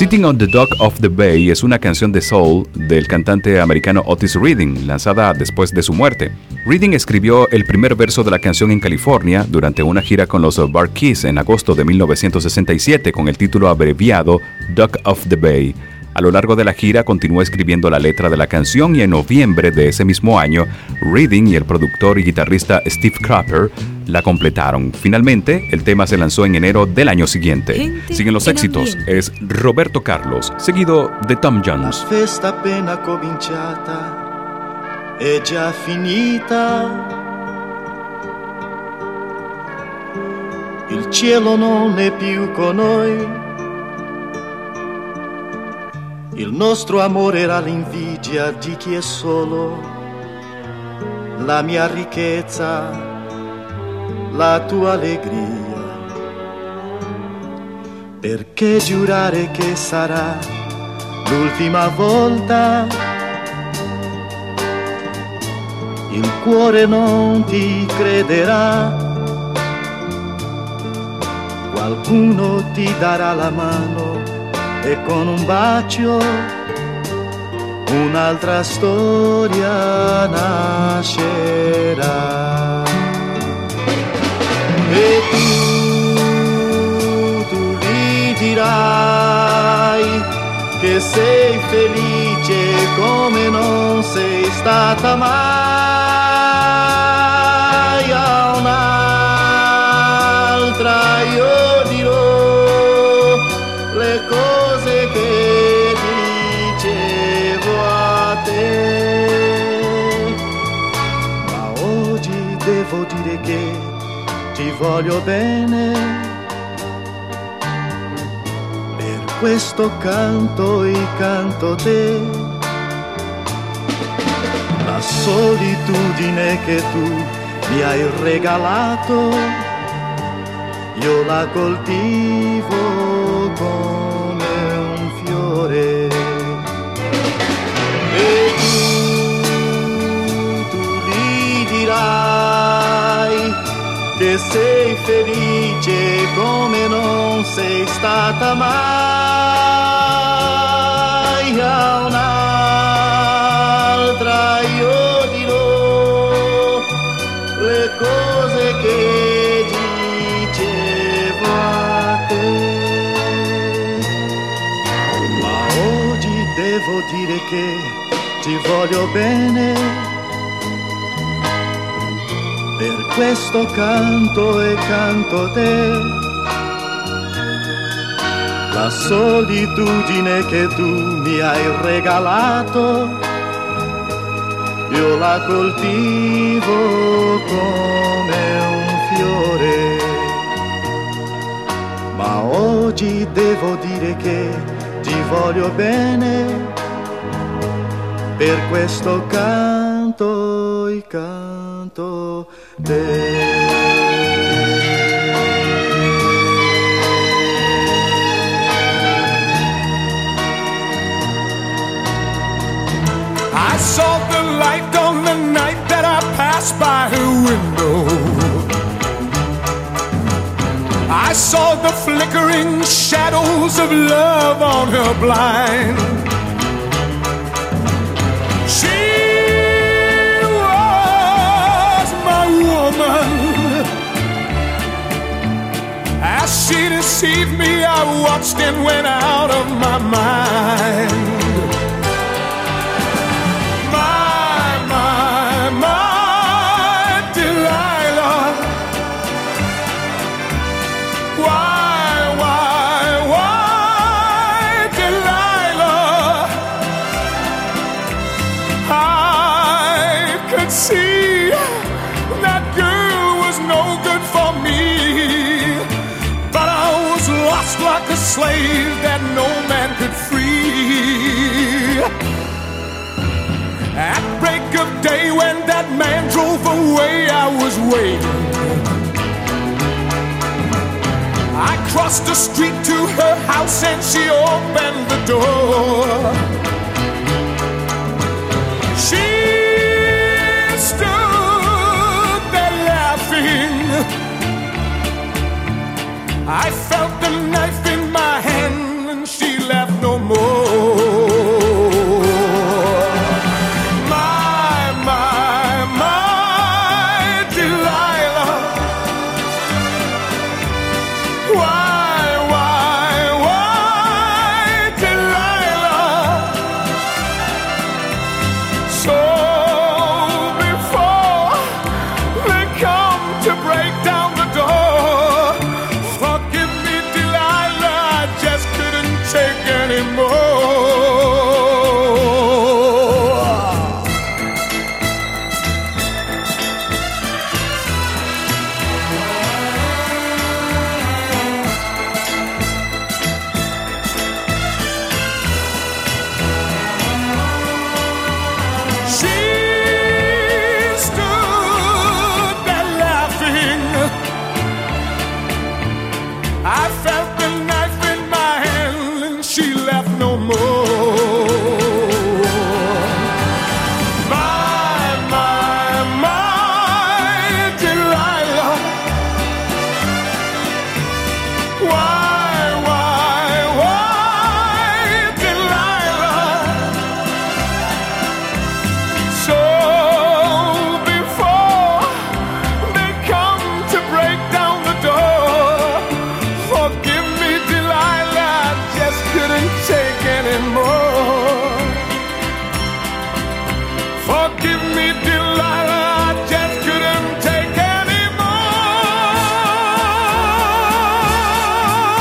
Sitting on the Dock of the Bay es una canción de soul del cantante americano Otis Redding, lanzada después de su muerte. Redding escribió el primer verso de la canción en California durante una gira con los Bar Keys en agosto de 1967 con el título abreviado Dock of the Bay. A lo largo de la gira continuó escribiendo la letra de la canción y en noviembre de ese mismo año, Reading y el productor y guitarrista Steve Cropper la completaron. Finalmente, el tema se lanzó en enero del año siguiente. Gente Siguen los éxitos. ambiente. Es Roberto Carlos, seguido de Tom Jones. festa cominciata è già finita. Il cielo non è più con noi. Il nostro amore era l'invidia di chi è solo. La mia ricchezza, la tua allegria. Perché giurare che sarà l'ultima volta il cuore non ti crederà qualcuno ti darà la mano e con un bacio un'altra storia nascerà. E tu, tu gli dirai che sei felice come non sei stata mai ti voglio bene per questo canto e canto te. La solitudine che tu mi hai regalato, io la coltivo come un fiore. Che sei felice come non sei stata mai a un'altra io dirò le cose che dicevo a te ma oggi devo dire che ti voglio bene questo canto e canto te. La solitudine che tu mi hai regalato, io la coltivo come un fiore. Ma oggi devo dire che ti voglio bene, per questo canto e canto I saw the light on the night that I passed by her window. I saw the flickering shadows of love on her blind. Deceived me, I watched and went out of my mind. Slave that no man could free. At break of day when that man drove away, I was waiting. I crossed the street to her house and she opened the door. She stood there laughing I felt the knife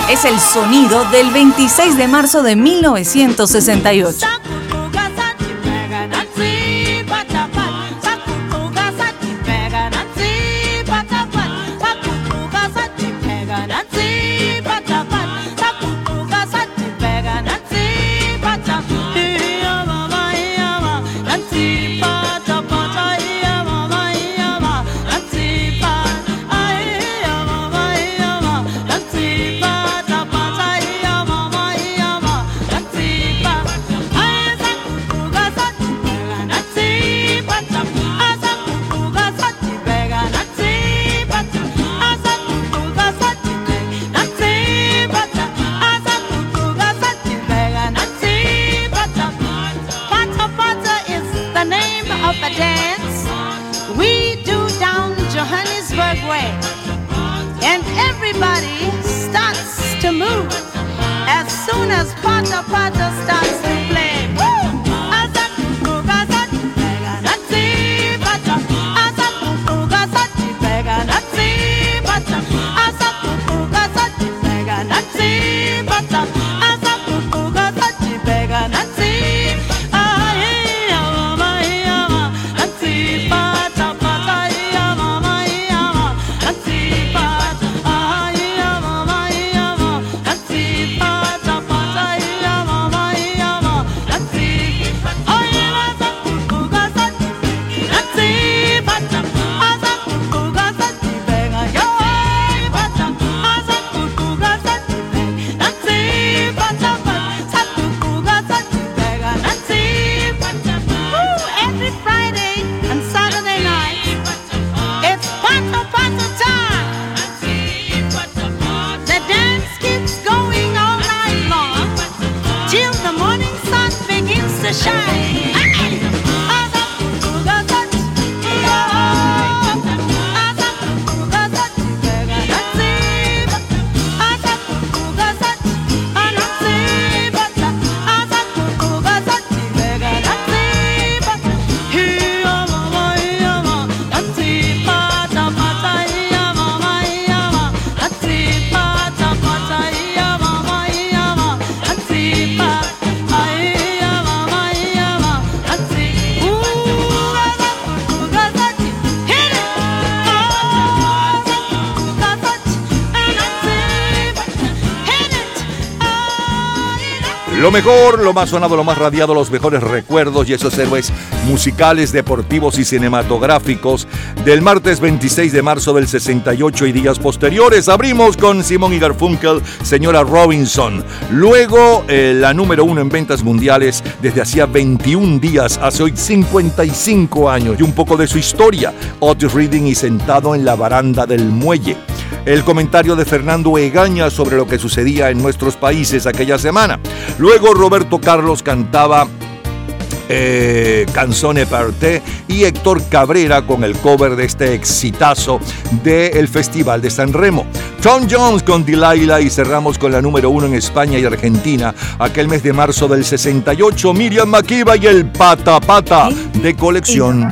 Es el sonido del 26 de marzo de 1968. Lo mejor, lo más sonado, lo más radiado, los mejores recuerdos y esos héroes musicales, deportivos y cinematográficos del martes 26 de marzo del 68 y días posteriores. Abrimos con Simón y Garfunkel, señora Robinson. Luego eh, la número uno en ventas mundiales desde hacía 21 días, hace hoy 55 años y un poco de su historia. Otis Reading y sentado en la baranda del muelle. El comentario de Fernando Egaña sobre lo que sucedía en nuestros países aquella semana. Luego Roberto Carlos cantaba eh, Canzone per te y Héctor Cabrera con el cover de este exitazo del Festival de San Remo. Tom Jones con Delilah y cerramos con la número uno en España y Argentina aquel mes de marzo del 68 Miriam Makiba y el Pata Pata de colección.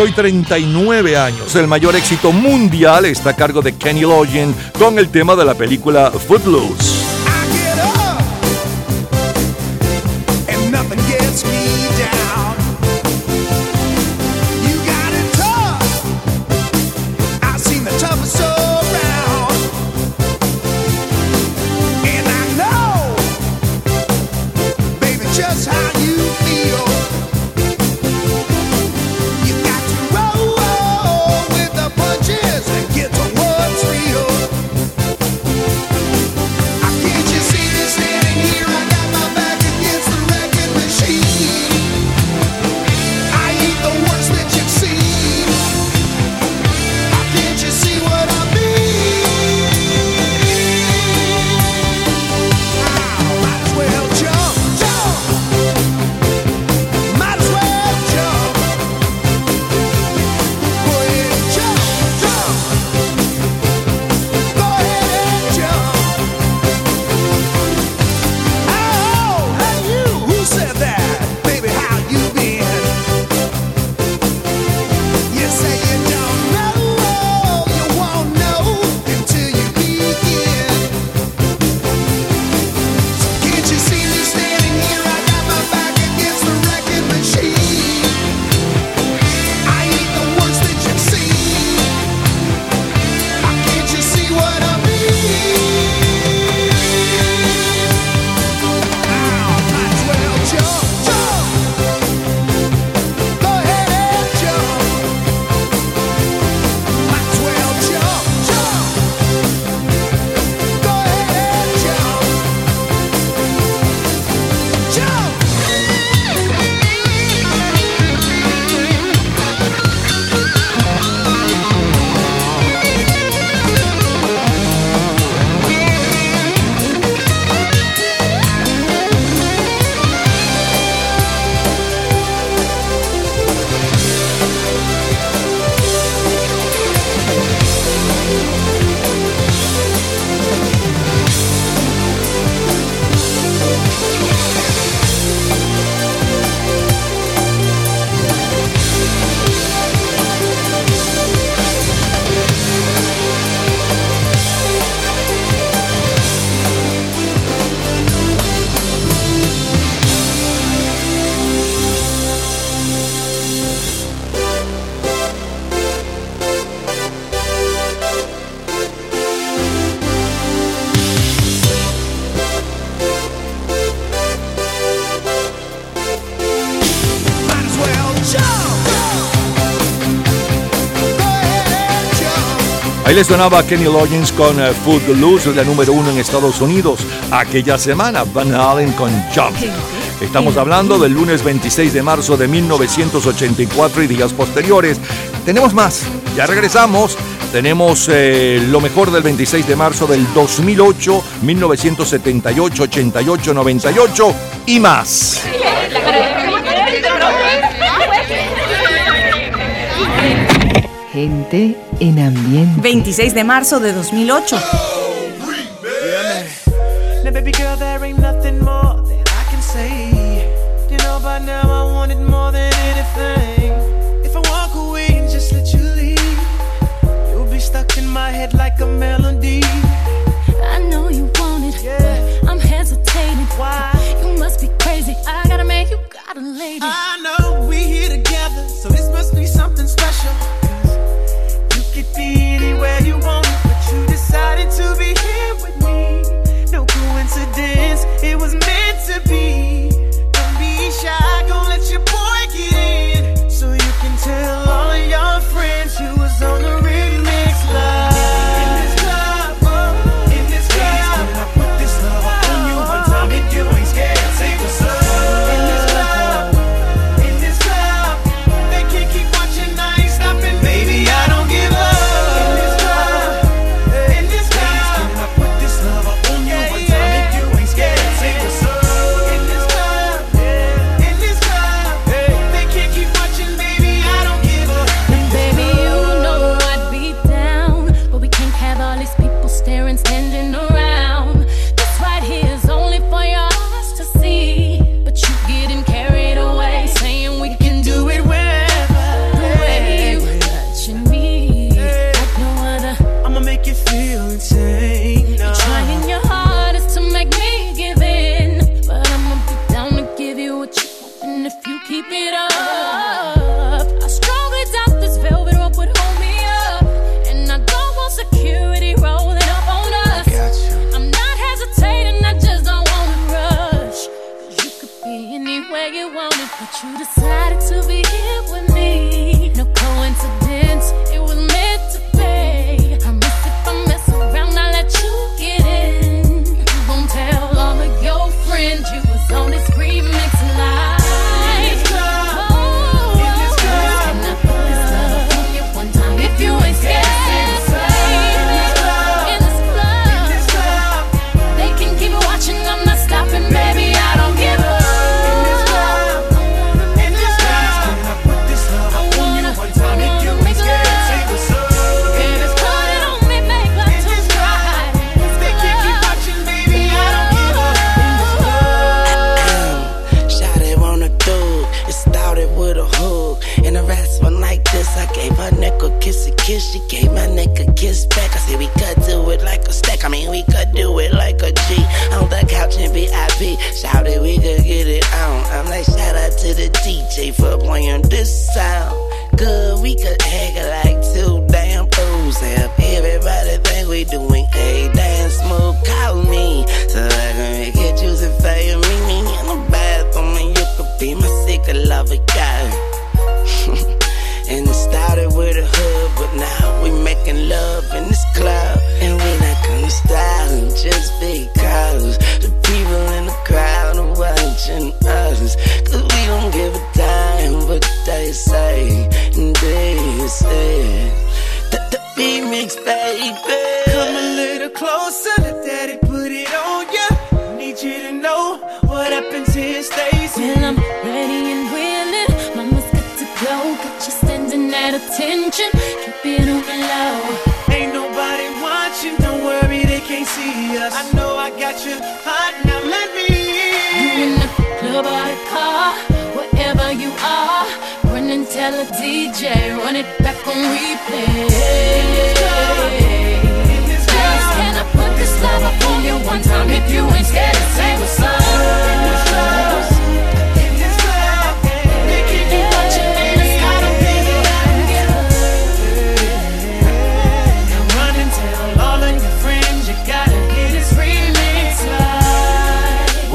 Hoy 39 años, el mayor éxito mundial está a cargo de Kenny Loggins con el tema de la película Footloose. Ahí le sonaba Kenny Loggins con uh, Footloose, la número uno en Estados Unidos. Aquella semana, Van Halen con Jump. Estamos hablando del lunes 26 de marzo de 1984 y días posteriores. Tenemos más, ya regresamos. Tenemos lo mejor del 26 de marzo del 2008, 1978, 88, 98 y más gente en ambiente. 26 de marzo de 2008. Oh,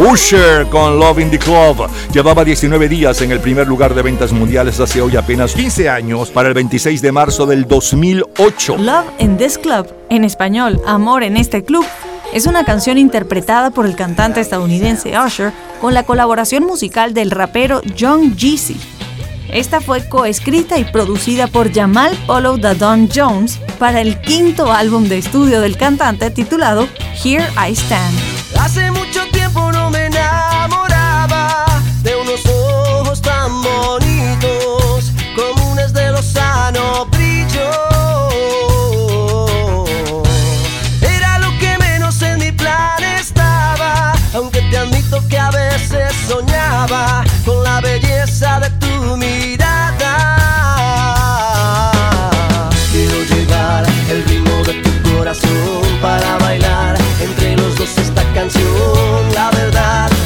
Usher con Love in the Club. Llevaba 19 días en el primer lugar de ventas mundiales hace hoy apenas 15 años, para el 26 de marzo del 2008. Love in this club, en español, Amor en este club, es una canción interpretada por el cantante estadounidense Usher con la colaboración musical del rapero John Jeezy. Esta fue coescrita y producida por Jamal Polo Dadon Jones para el quinto álbum de estudio del cantante titulado Here I Stand. Hace mucho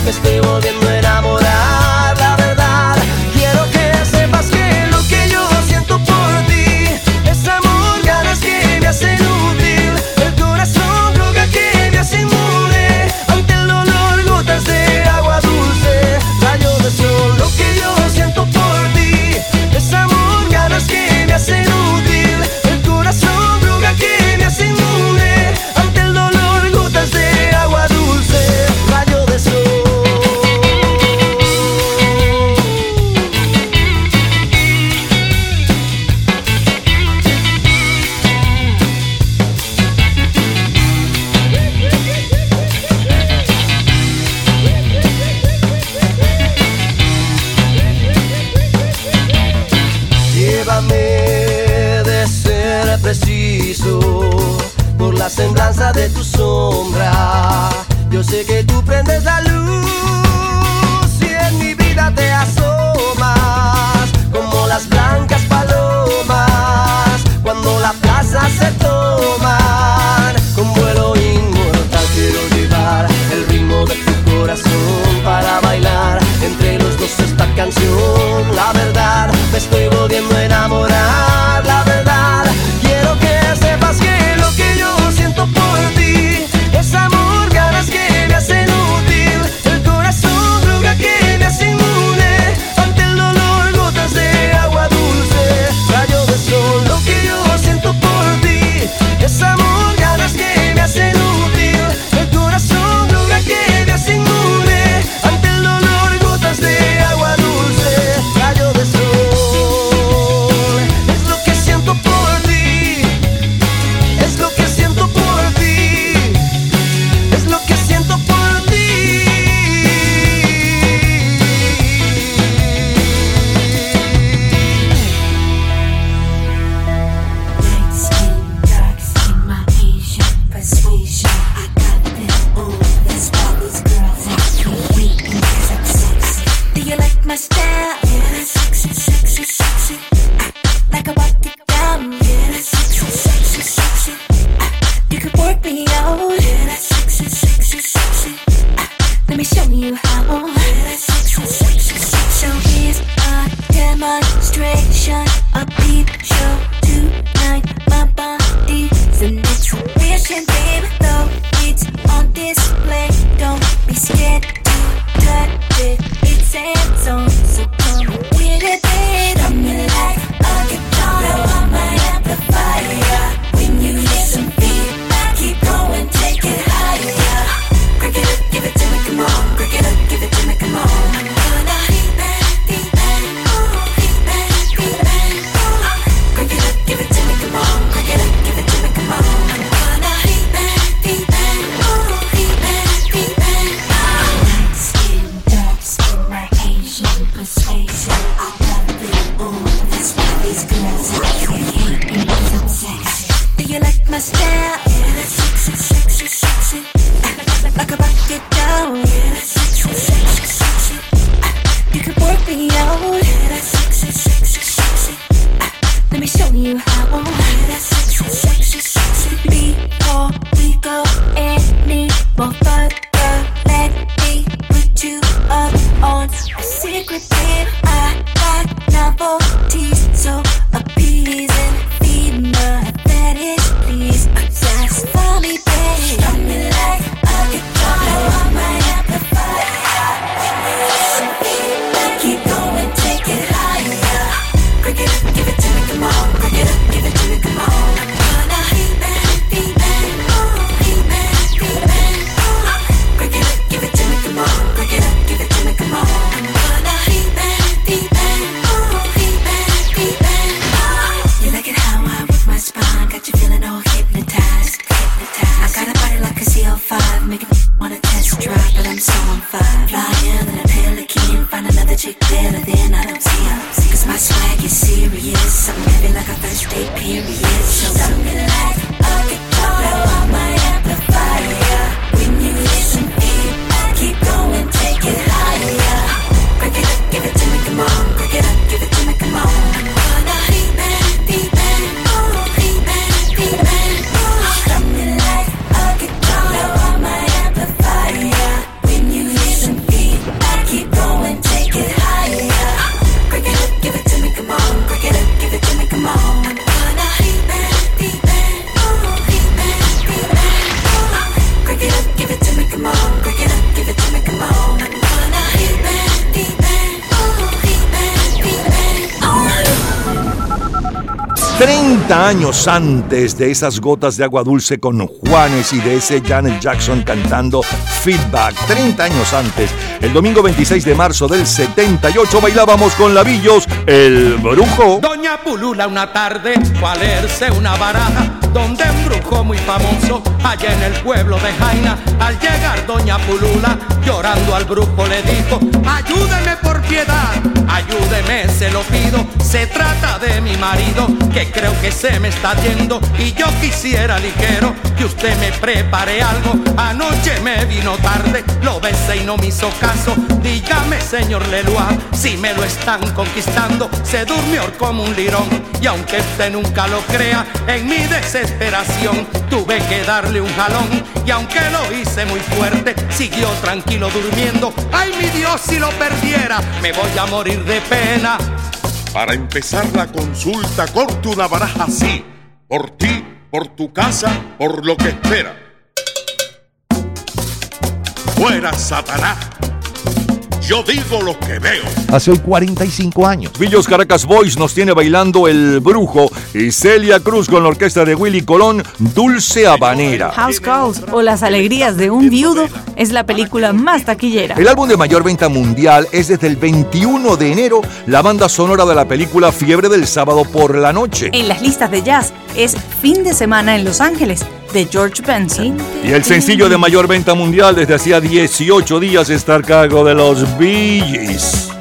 que estoy 30 años antes de esas gotas de agua dulce con Juanes y de ese Janet Jackson cantando Feedback. 30 años antes, el domingo 26 de marzo del 78 bailábamos con Lavillos El Brujo. Doña Pulula una tarde fue a leerse una baraja donde un brujo muy famoso allá en el pueblo de Jaina. Al llegar Doña Pulula llorando al brujo le dijo, ayúdeme por ayúdeme se lo pido, se trata de mi marido que creo que se me está yendo y yo quisiera ligero que usted me prepare algo. Anoche me vino tarde, lo besé y no me hizo caso. Dígame señor Leloir, si me lo están conquistando, se durmió como un lirón y aunque usted nunca lo crea, en mi desesperación tuve que darle un jalón y aunque lo hice muy fuerte, siguió tranquilo durmiendo. Ay mi Dios, si lo perdiera, me voy a morir de pena. Para empezar la consulta, corte una baraja así. Por ti, por tu casa, por lo que espera. Fuera Satanás. Yo digo lo que veo. Hace hoy 45 años. Villos Caracas Boys nos tiene bailando El Brujo y Celia Cruz con la orquesta de Willy Colón, Dulce Habanera. House Calls o Las Alegrías de un Viudo es la película más taquillera. El álbum de mayor venta mundial es desde el 21 de enero la banda sonora de la película Fiebre del sábado por la noche. En las listas de jazz es Fin de semana en Los Ángeles de George Benson. Y el sencillo de mayor venta mundial desde hacía 18 días está a cargo de los Bee.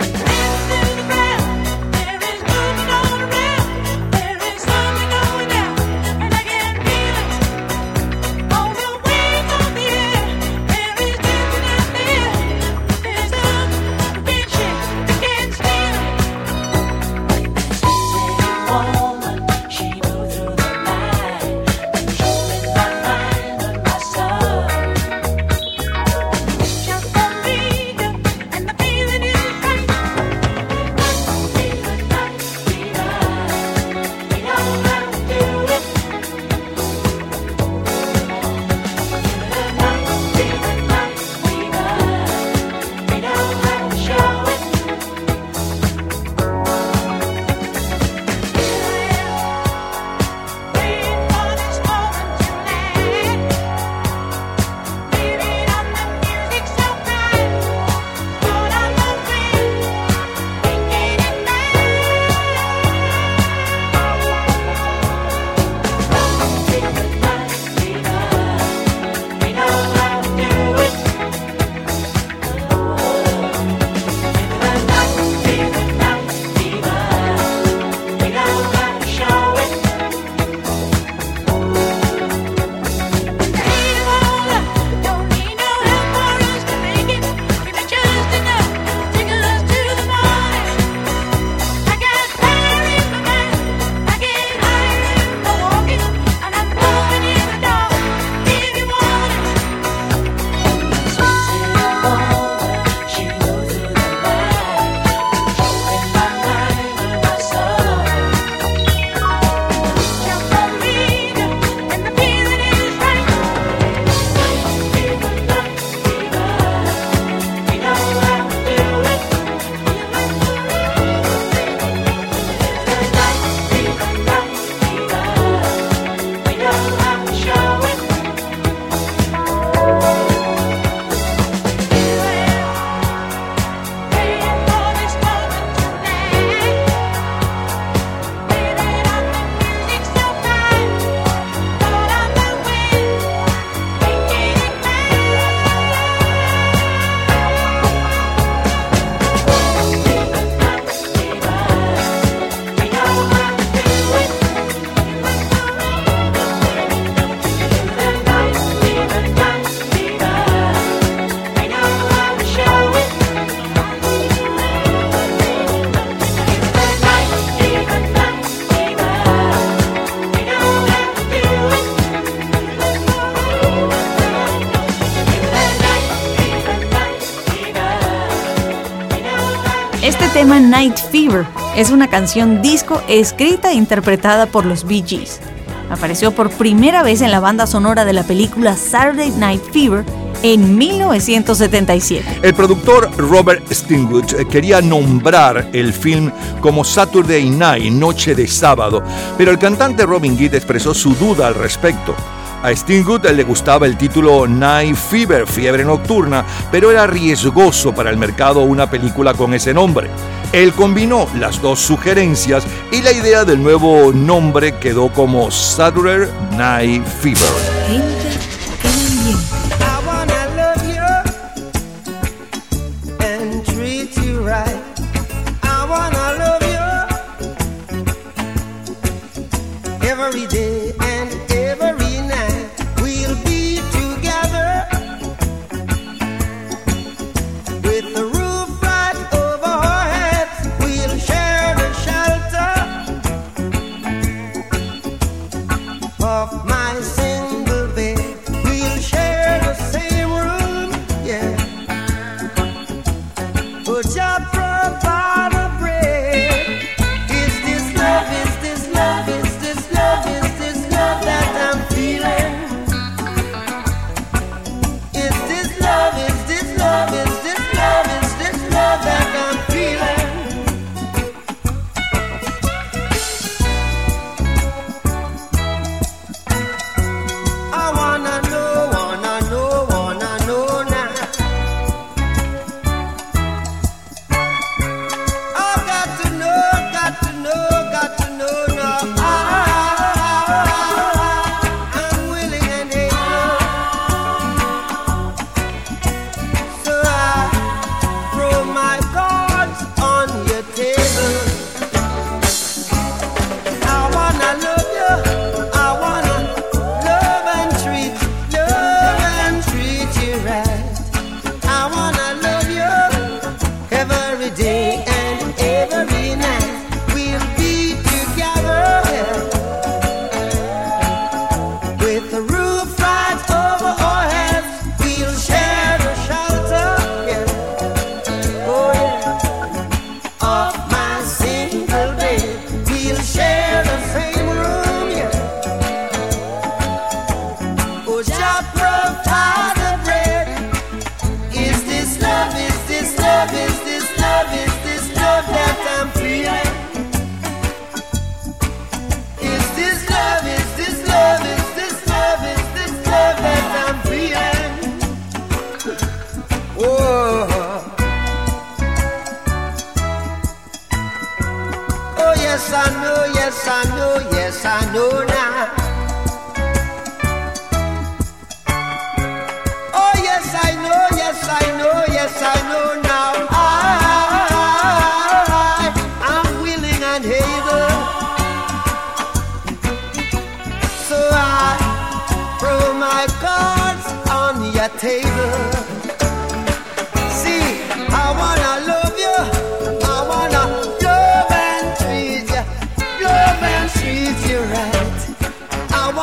Night Fever es una canción disco escrita e interpretada por los Bee Gees. Apareció por primera vez en la banda sonora de la película Saturday Night Fever en 1977. El productor Robert Stingwood eh, quería nombrar el film como Saturday Night, Noche de Sábado, pero el cantante Robin Gibb expresó su duda al respecto. A Stingwood le gustaba el título Night Fever, fiebre nocturna, pero era riesgoso para el mercado una película con ese nombre. Él combinó las dos sugerencias y la idea del nuevo nombre quedó como Saturday Night Fever.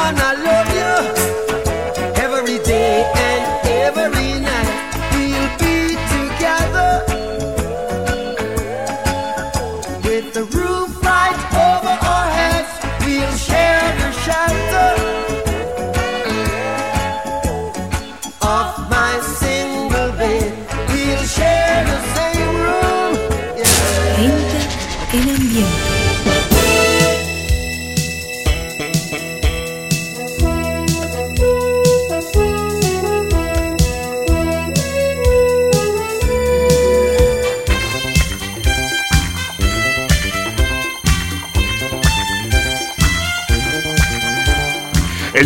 I wanna love you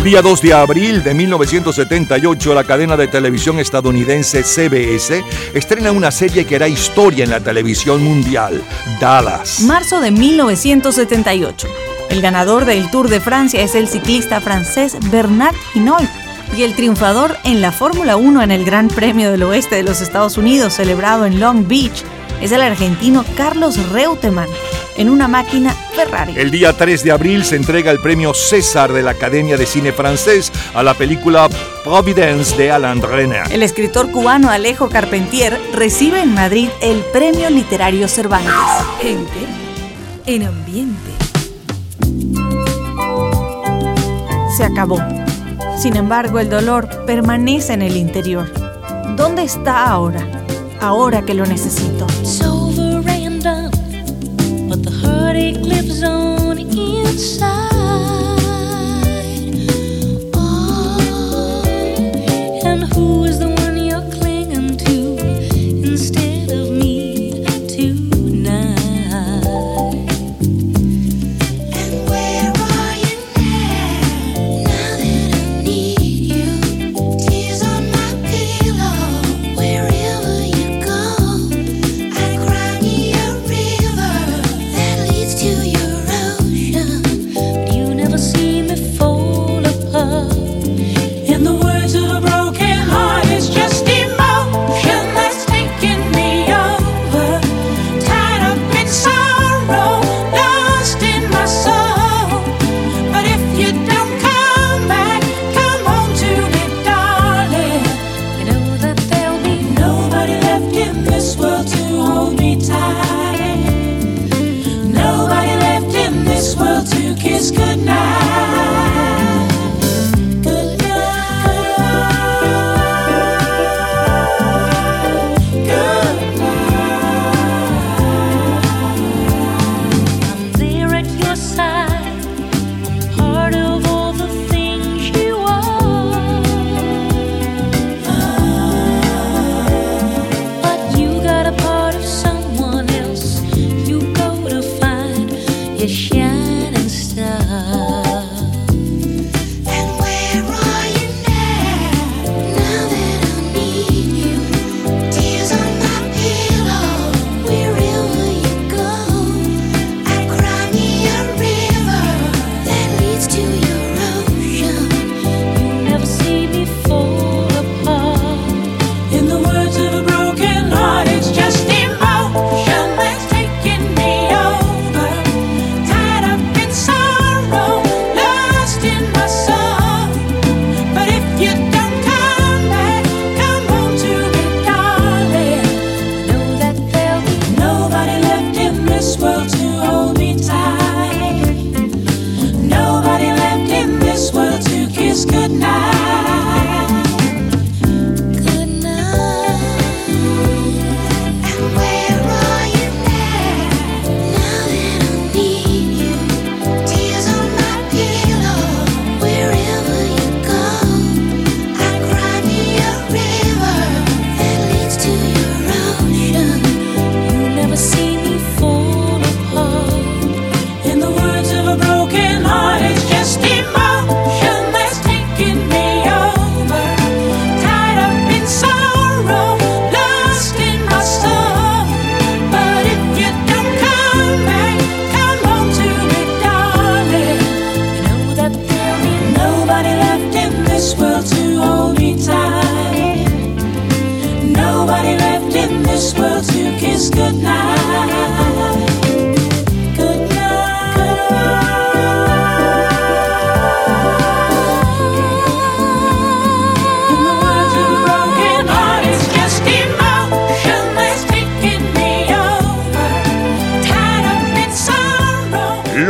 El día 2 de abril de 1978, la cadena de televisión estadounidense CBS estrena una serie que hará historia en la televisión mundial, Dallas. Marzo de 1978. El ganador del Tour de Francia es el ciclista francés Bernard Hinault y el triunfador en la Fórmula 1 en el Gran Premio del Oeste de los Estados Unidos celebrado en Long Beach es el argentino Carlos Reutemann en una máquina Ferrari. El día 3 de abril se entrega el premio César de la Academia de Cine Francés a la película Providence de Alain Renner. El escritor cubano Alejo Carpentier recibe en Madrid el Premio Literario Cervantes. Gente en ambiente. Se acabó. Sin embargo, el dolor permanece en el interior. ¿Dónde está ahora? Ahora que lo necesito. The heartache lives on inside.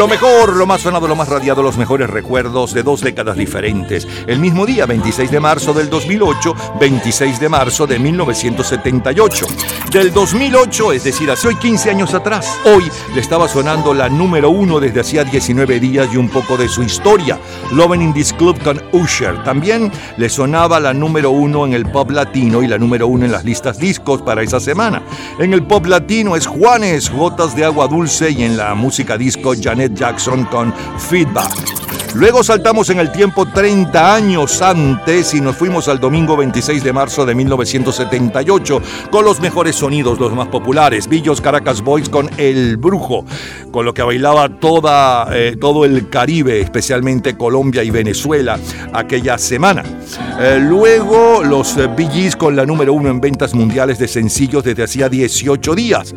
Lo mejor, lo más sonado, lo más radiado, los mejores recuerdos de dos décadas diferentes. El mismo día, 26 de marzo del 2008, 26 de marzo de 1978. Del 2008, es decir, hace hoy 15 años atrás. Hoy le estaba sonando la número uno desde hacía 19 días y un poco de su historia. Loving in This Club con Usher. También le sonaba la número uno en el pop latino y la número uno en las listas discos para esa semana. En el pop latino es Juanes, Gotas de Agua Dulce y en la música disco Janet Jackson con Feedback. Luego saltamos en el tiempo 30 años antes y nos fuimos al domingo 26 de marzo de 1978 con los mejores sonidos, los más populares. Villos Caracas Boys con El Brujo, con lo que bailaba toda, eh, todo el Caribe, especialmente Colombia y Venezuela, aquella semana. Eh, luego los eh, Gees con la número uno en ventas mundiales de sencillos desde hacía 18 días.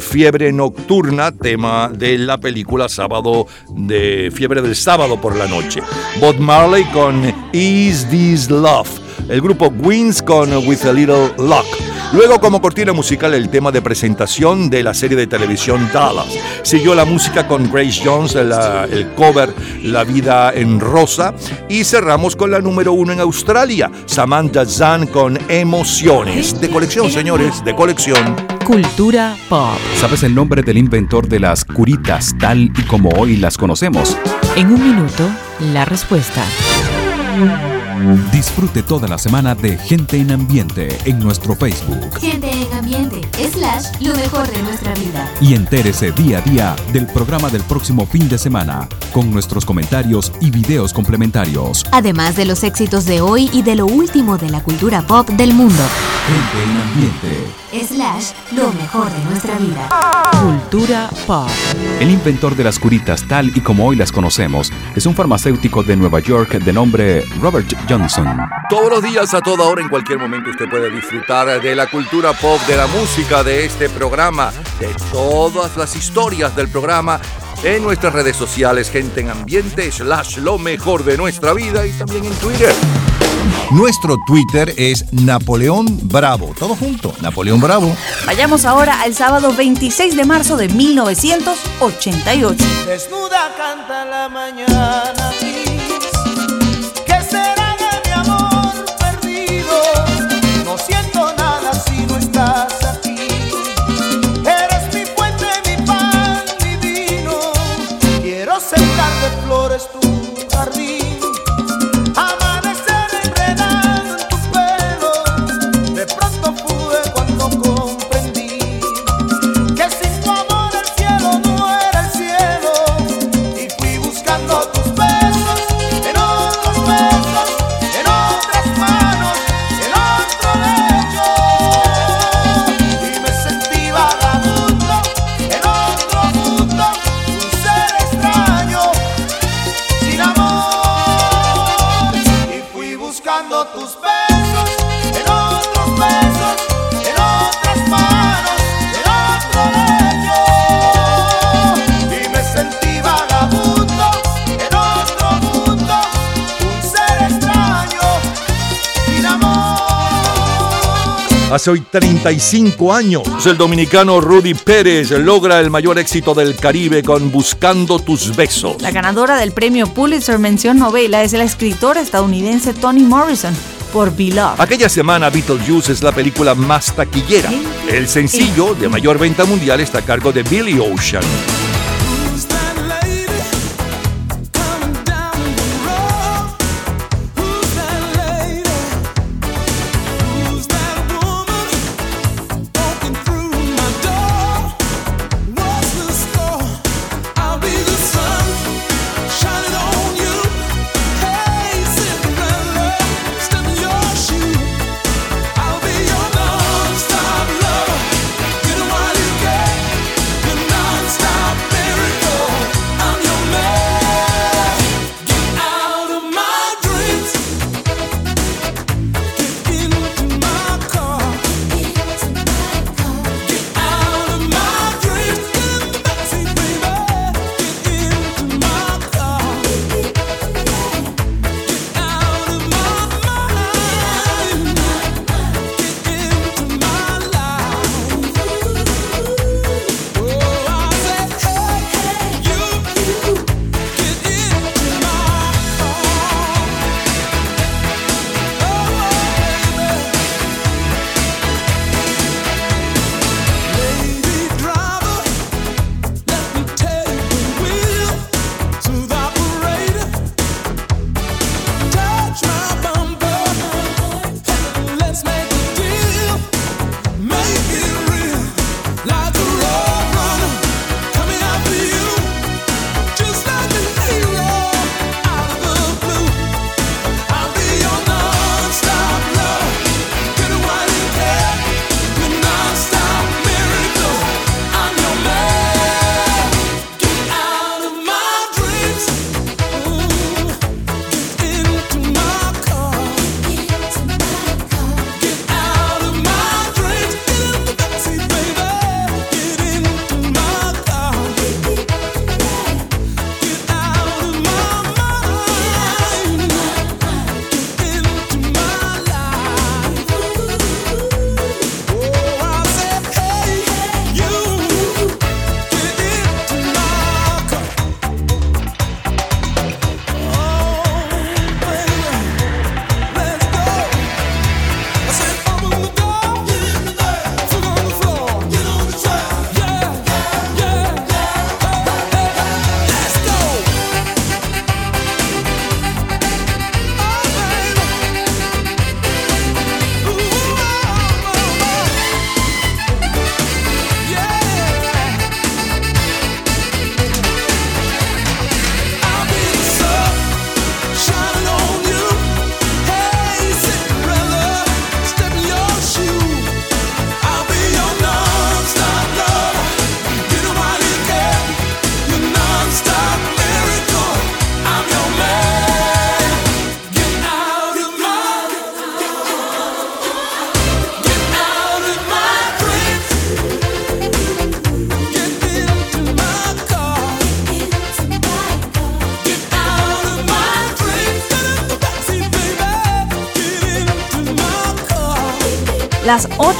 Fiebre Nocturna, tema de la película Sábado de Fiebre del Sábado por la noche. Bob Marley con Is This Love. El grupo Wings con With a Little Luck. Luego, como cortina musical, el tema de presentación de la serie de televisión Dallas. Siguió la música con Grace Jones, la- el cover La vida en rosa. Y cerramos con la número uno en Australia, Samantha Zahn con Emociones. De colección, señores, de colección. Cultura pop. ¿Sabes el nombre del inventor de las curitas tal y como hoy las conocemos? En un minuto, la respuesta. Disfrute toda la semana de Gente en Ambiente en nuestro Facebook Gente en ambiente, slash, lo mejor de nuestra vida. y entérese día a día del programa del próximo fin de semana con nuestros comentarios y videos complementarios. Además de los éxitos de hoy y de lo último de la cultura pop del mundo. Gente en Ambiente. Slash, lo mejor de nuestra vida. Cultura pop. El inventor de las curitas tal y como hoy las conocemos es un farmacéutico de Nueva York de nombre Robert Johnson. Todos los días, a toda hora, en cualquier momento, usted puede disfrutar de la cultura pop, de la música, de este programa, de todas las historias del programa en nuestras redes sociales, gente en ambiente, slash lo mejor de nuestra vida y también en Twitter. Nuestro Twitter es Napoleón Bravo. Todo junto, Napoleón Bravo. Vayamos ahora al sábado 26 de marzo de 1988. Desnuda canta la mañana Hace hoy 35 años, el dominicano Rudy Pérez logra el mayor éxito del Caribe con Buscando tus besos. La ganadora del premio Pulitzer Mención Novela es la escritora estadounidense Toni Morrison por Beloved. Aquella semana Beetlejuice es la película más taquillera. El sencillo de mayor venta mundial está a cargo de Billy Ocean.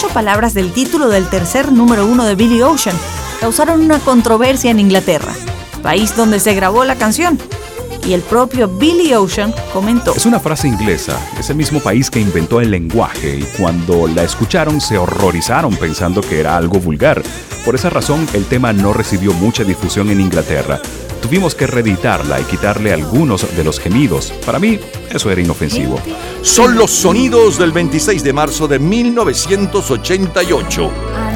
palabras del título del tercer número uno de Billy Ocean causaron una controversia en Inglaterra, país donde se grabó la canción. Y el propio Billy Ocean comentó. Es una frase inglesa, es el mismo país que inventó el lenguaje y cuando la escucharon se horrorizaron pensando que era algo vulgar. Por esa razón el tema no recibió mucha difusión en Inglaterra. Tuvimos que reeditarla y quitarle algunos de los gemidos. Para mí eso era inofensivo son los sonidos del 26 de marzo de 1988.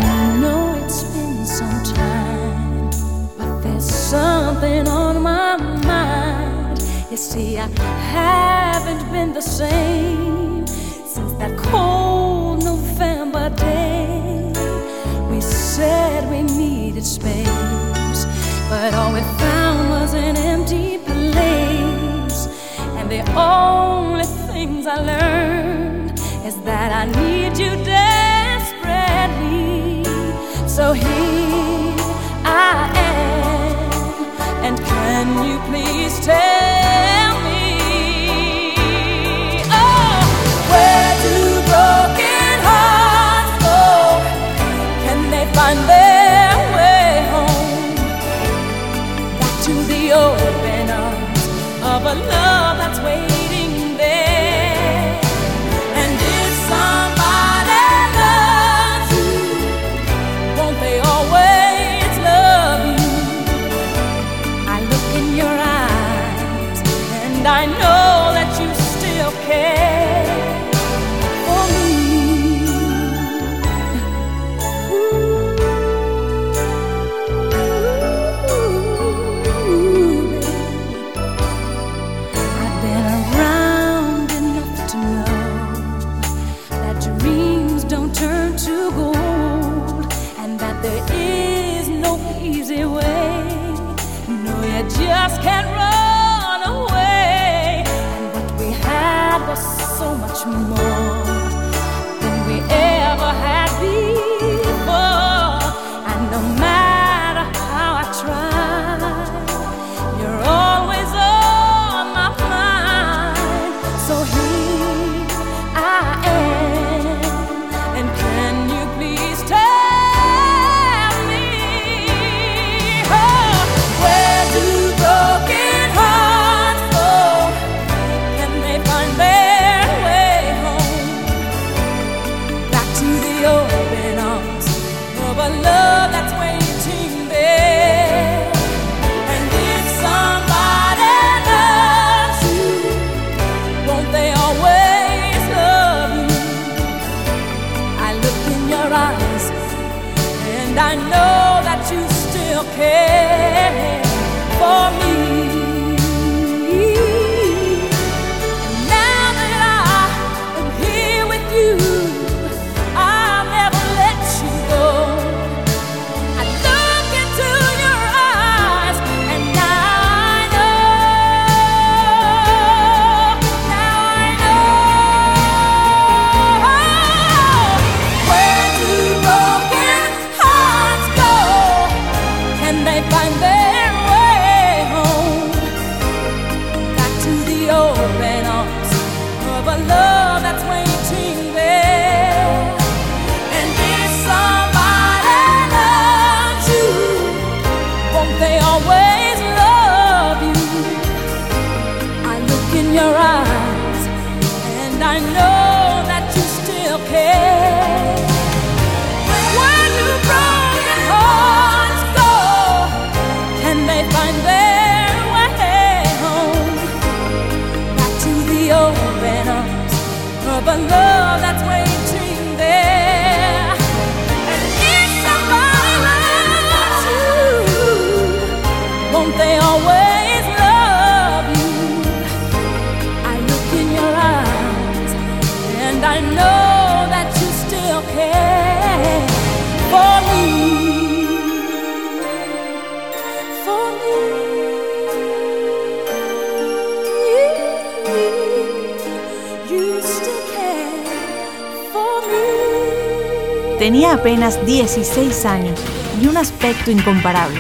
apenas 16 años y un aspecto incomparable.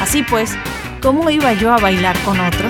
Así pues, ¿cómo iba yo a bailar con otro?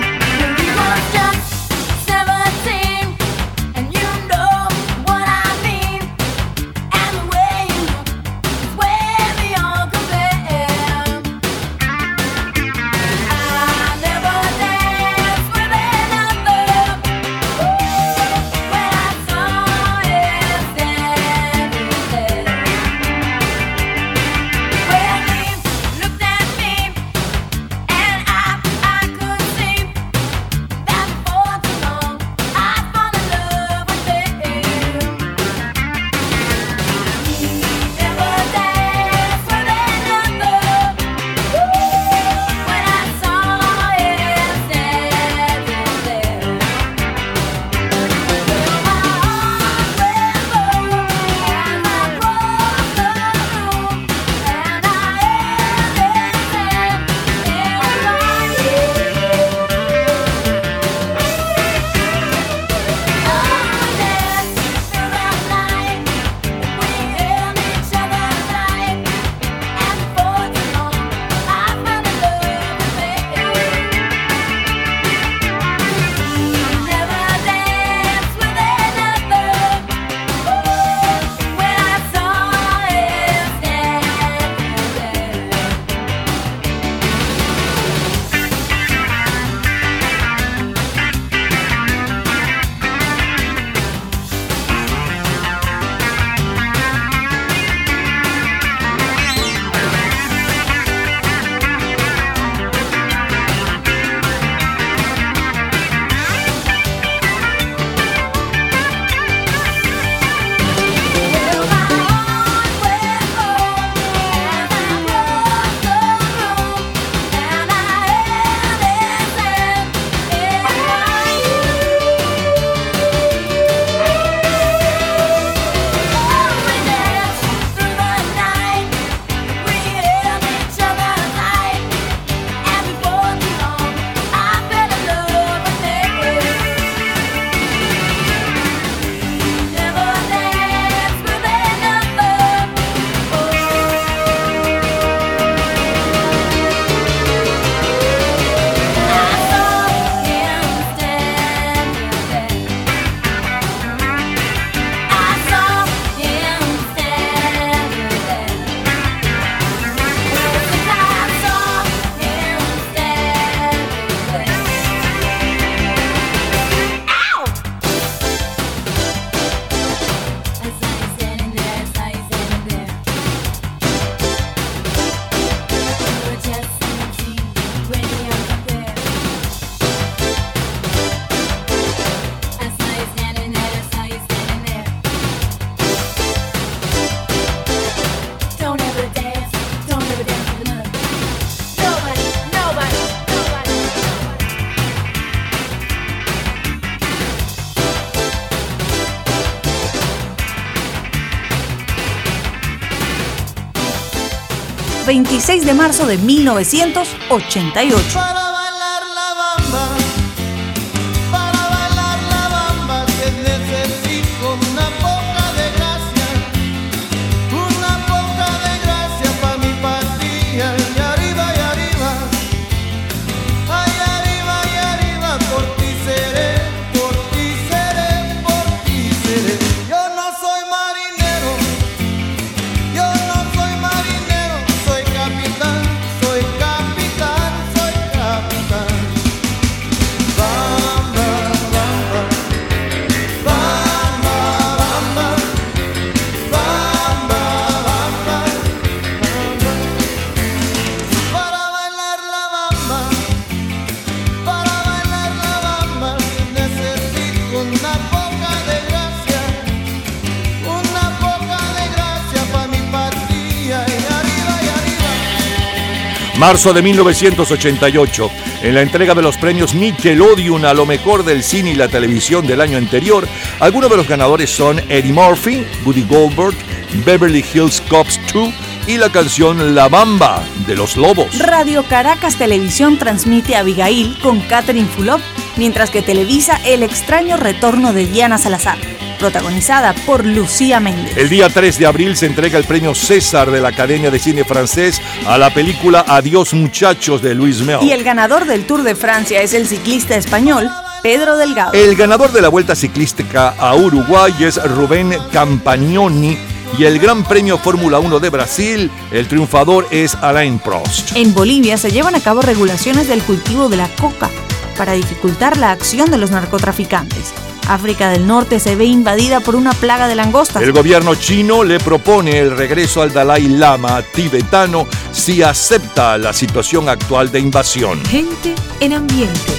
26 de marzo de 1988. Marzo de 1988, en la entrega de los premios Nickelodeon a lo mejor del cine y la televisión del año anterior, algunos de los ganadores son Eddie Murphy, Woody Goldberg, Beverly Hills Cops 2 y la canción La Bamba de los Lobos. Radio Caracas Televisión transmite Abigail con Catherine Fulop, mientras que televisa El extraño retorno de Diana Salazar, protagonizada por Lucía Méndez. El día 3 de abril se entrega el premio César de la Academia de Cine Francés a la película Adiós Muchachos de Luis Mel. Y el ganador del Tour de Francia es el ciclista español Pedro Delgado. El ganador de la Vuelta Ciclística a Uruguay es Rubén Campagnoni y el Gran Premio Fórmula 1 de Brasil, el triunfador es Alain Prost. En Bolivia se llevan a cabo regulaciones del cultivo de la coca para dificultar la acción de los narcotraficantes. África del Norte se ve invadida por una plaga de langostas. El gobierno chino le propone el regreso al Dalai Lama tibetano si acepta la situación actual de invasión. Gente en ambiente.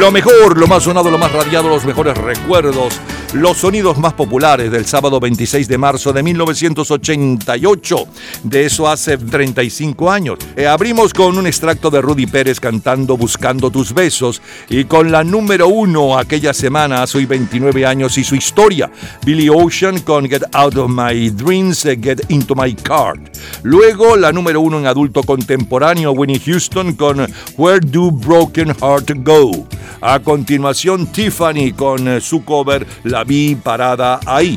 Lo mejor, lo más sonado, lo más radiado, los mejores recuerdos, los sonidos más populares del sábado 26 de marzo de 1988. De eso hace 35 años. Eh, abrimos con un extracto de Rudy Pérez cantando Buscando tus besos y con la número uno aquella semana, hace hoy 29 años y su historia, Billy Ocean con Get Out of My Dreams, eh, Get Into My Car. Luego la número uno en adulto contemporáneo, Winnie Houston con Where Do Broken Heart Go. A continuación, Tiffany con eh, su cover La vi parada ahí.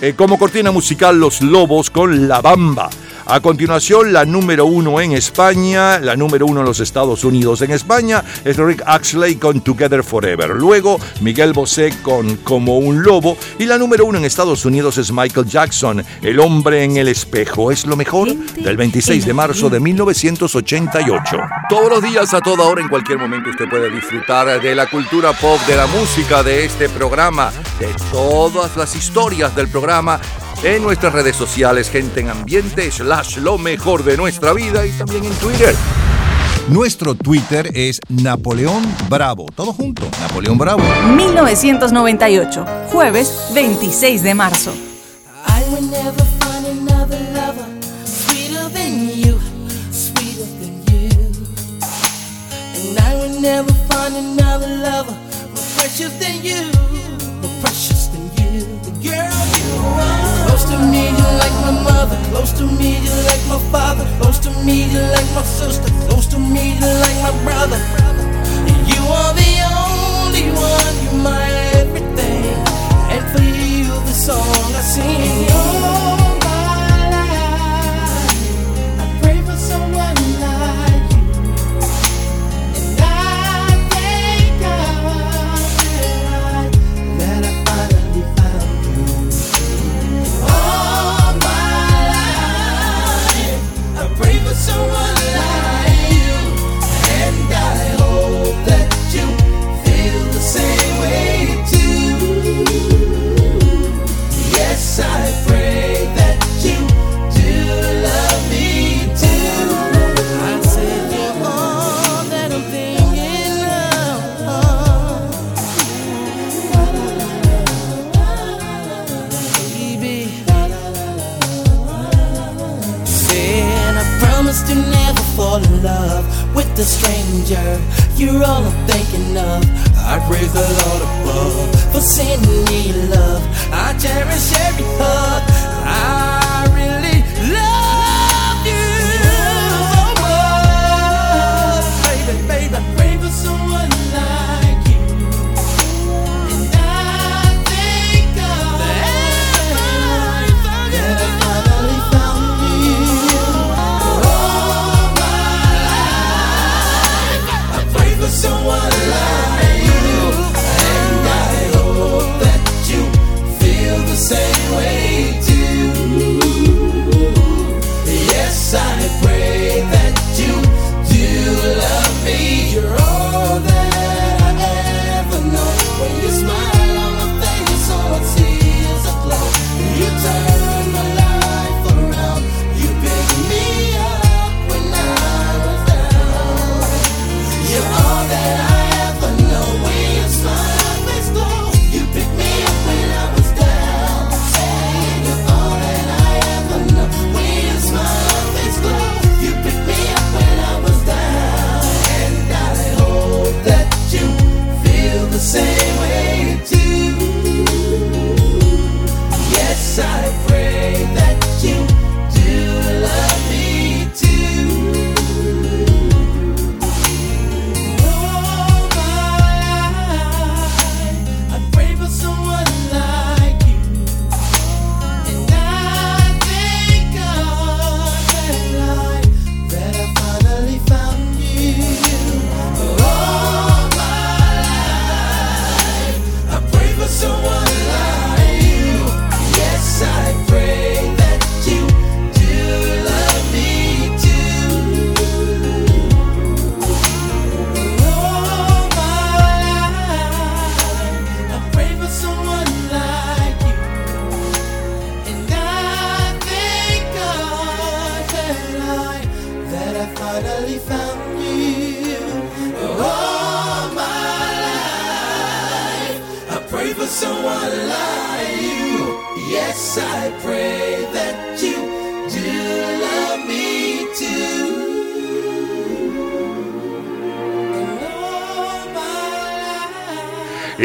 Eh, como cortina musical, Los Lobos con La Bamba. A continuación, la número uno en España, la número uno en los Estados Unidos. En España es Rick Axley con Together Forever. Luego, Miguel Bosé con Como un Lobo. Y la número uno en Estados Unidos es Michael Jackson, El hombre en el espejo. Es lo mejor del 26 de marzo de 1988. Todos los días, a toda hora, en cualquier momento, usted puede disfrutar de la cultura pop, de la música, de este programa, de todas las historias del programa en nuestras redes sociales, gente en ambiente, slash lo mejor de nuestra vida y también en Twitter. Nuestro Twitter es Napoleón Bravo. Todo junto, Napoleón Bravo. 1998, jueves 26 de marzo. I will never find another lover sweeter than you, sweeter than you. And I will never find another lover more precious than you, more precious than you. The girl you are. Close to me, you're like my mother. Close to me, you're like my father. Close to me, you're like my sister. Close to me, you're like my brother. And you are the only one, you're my everything. And for you, the song I sing. The a stranger. You're all I'm thinking of. I praise the Lord above For sending me love. I cherish every hug I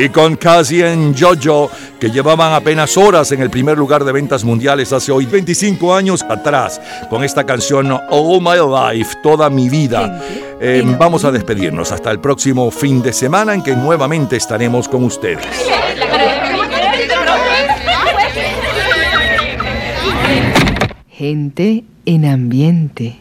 y con Casien Jojo, que llevaban apenas horas en el primer lugar de ventas mundiales hace hoy 25 años atrás, con esta canción All My Life, toda mi vida. Eh, vamos a despedirnos hasta el próximo fin de semana en que nuevamente estaremos con ustedes. Gente en ambiente.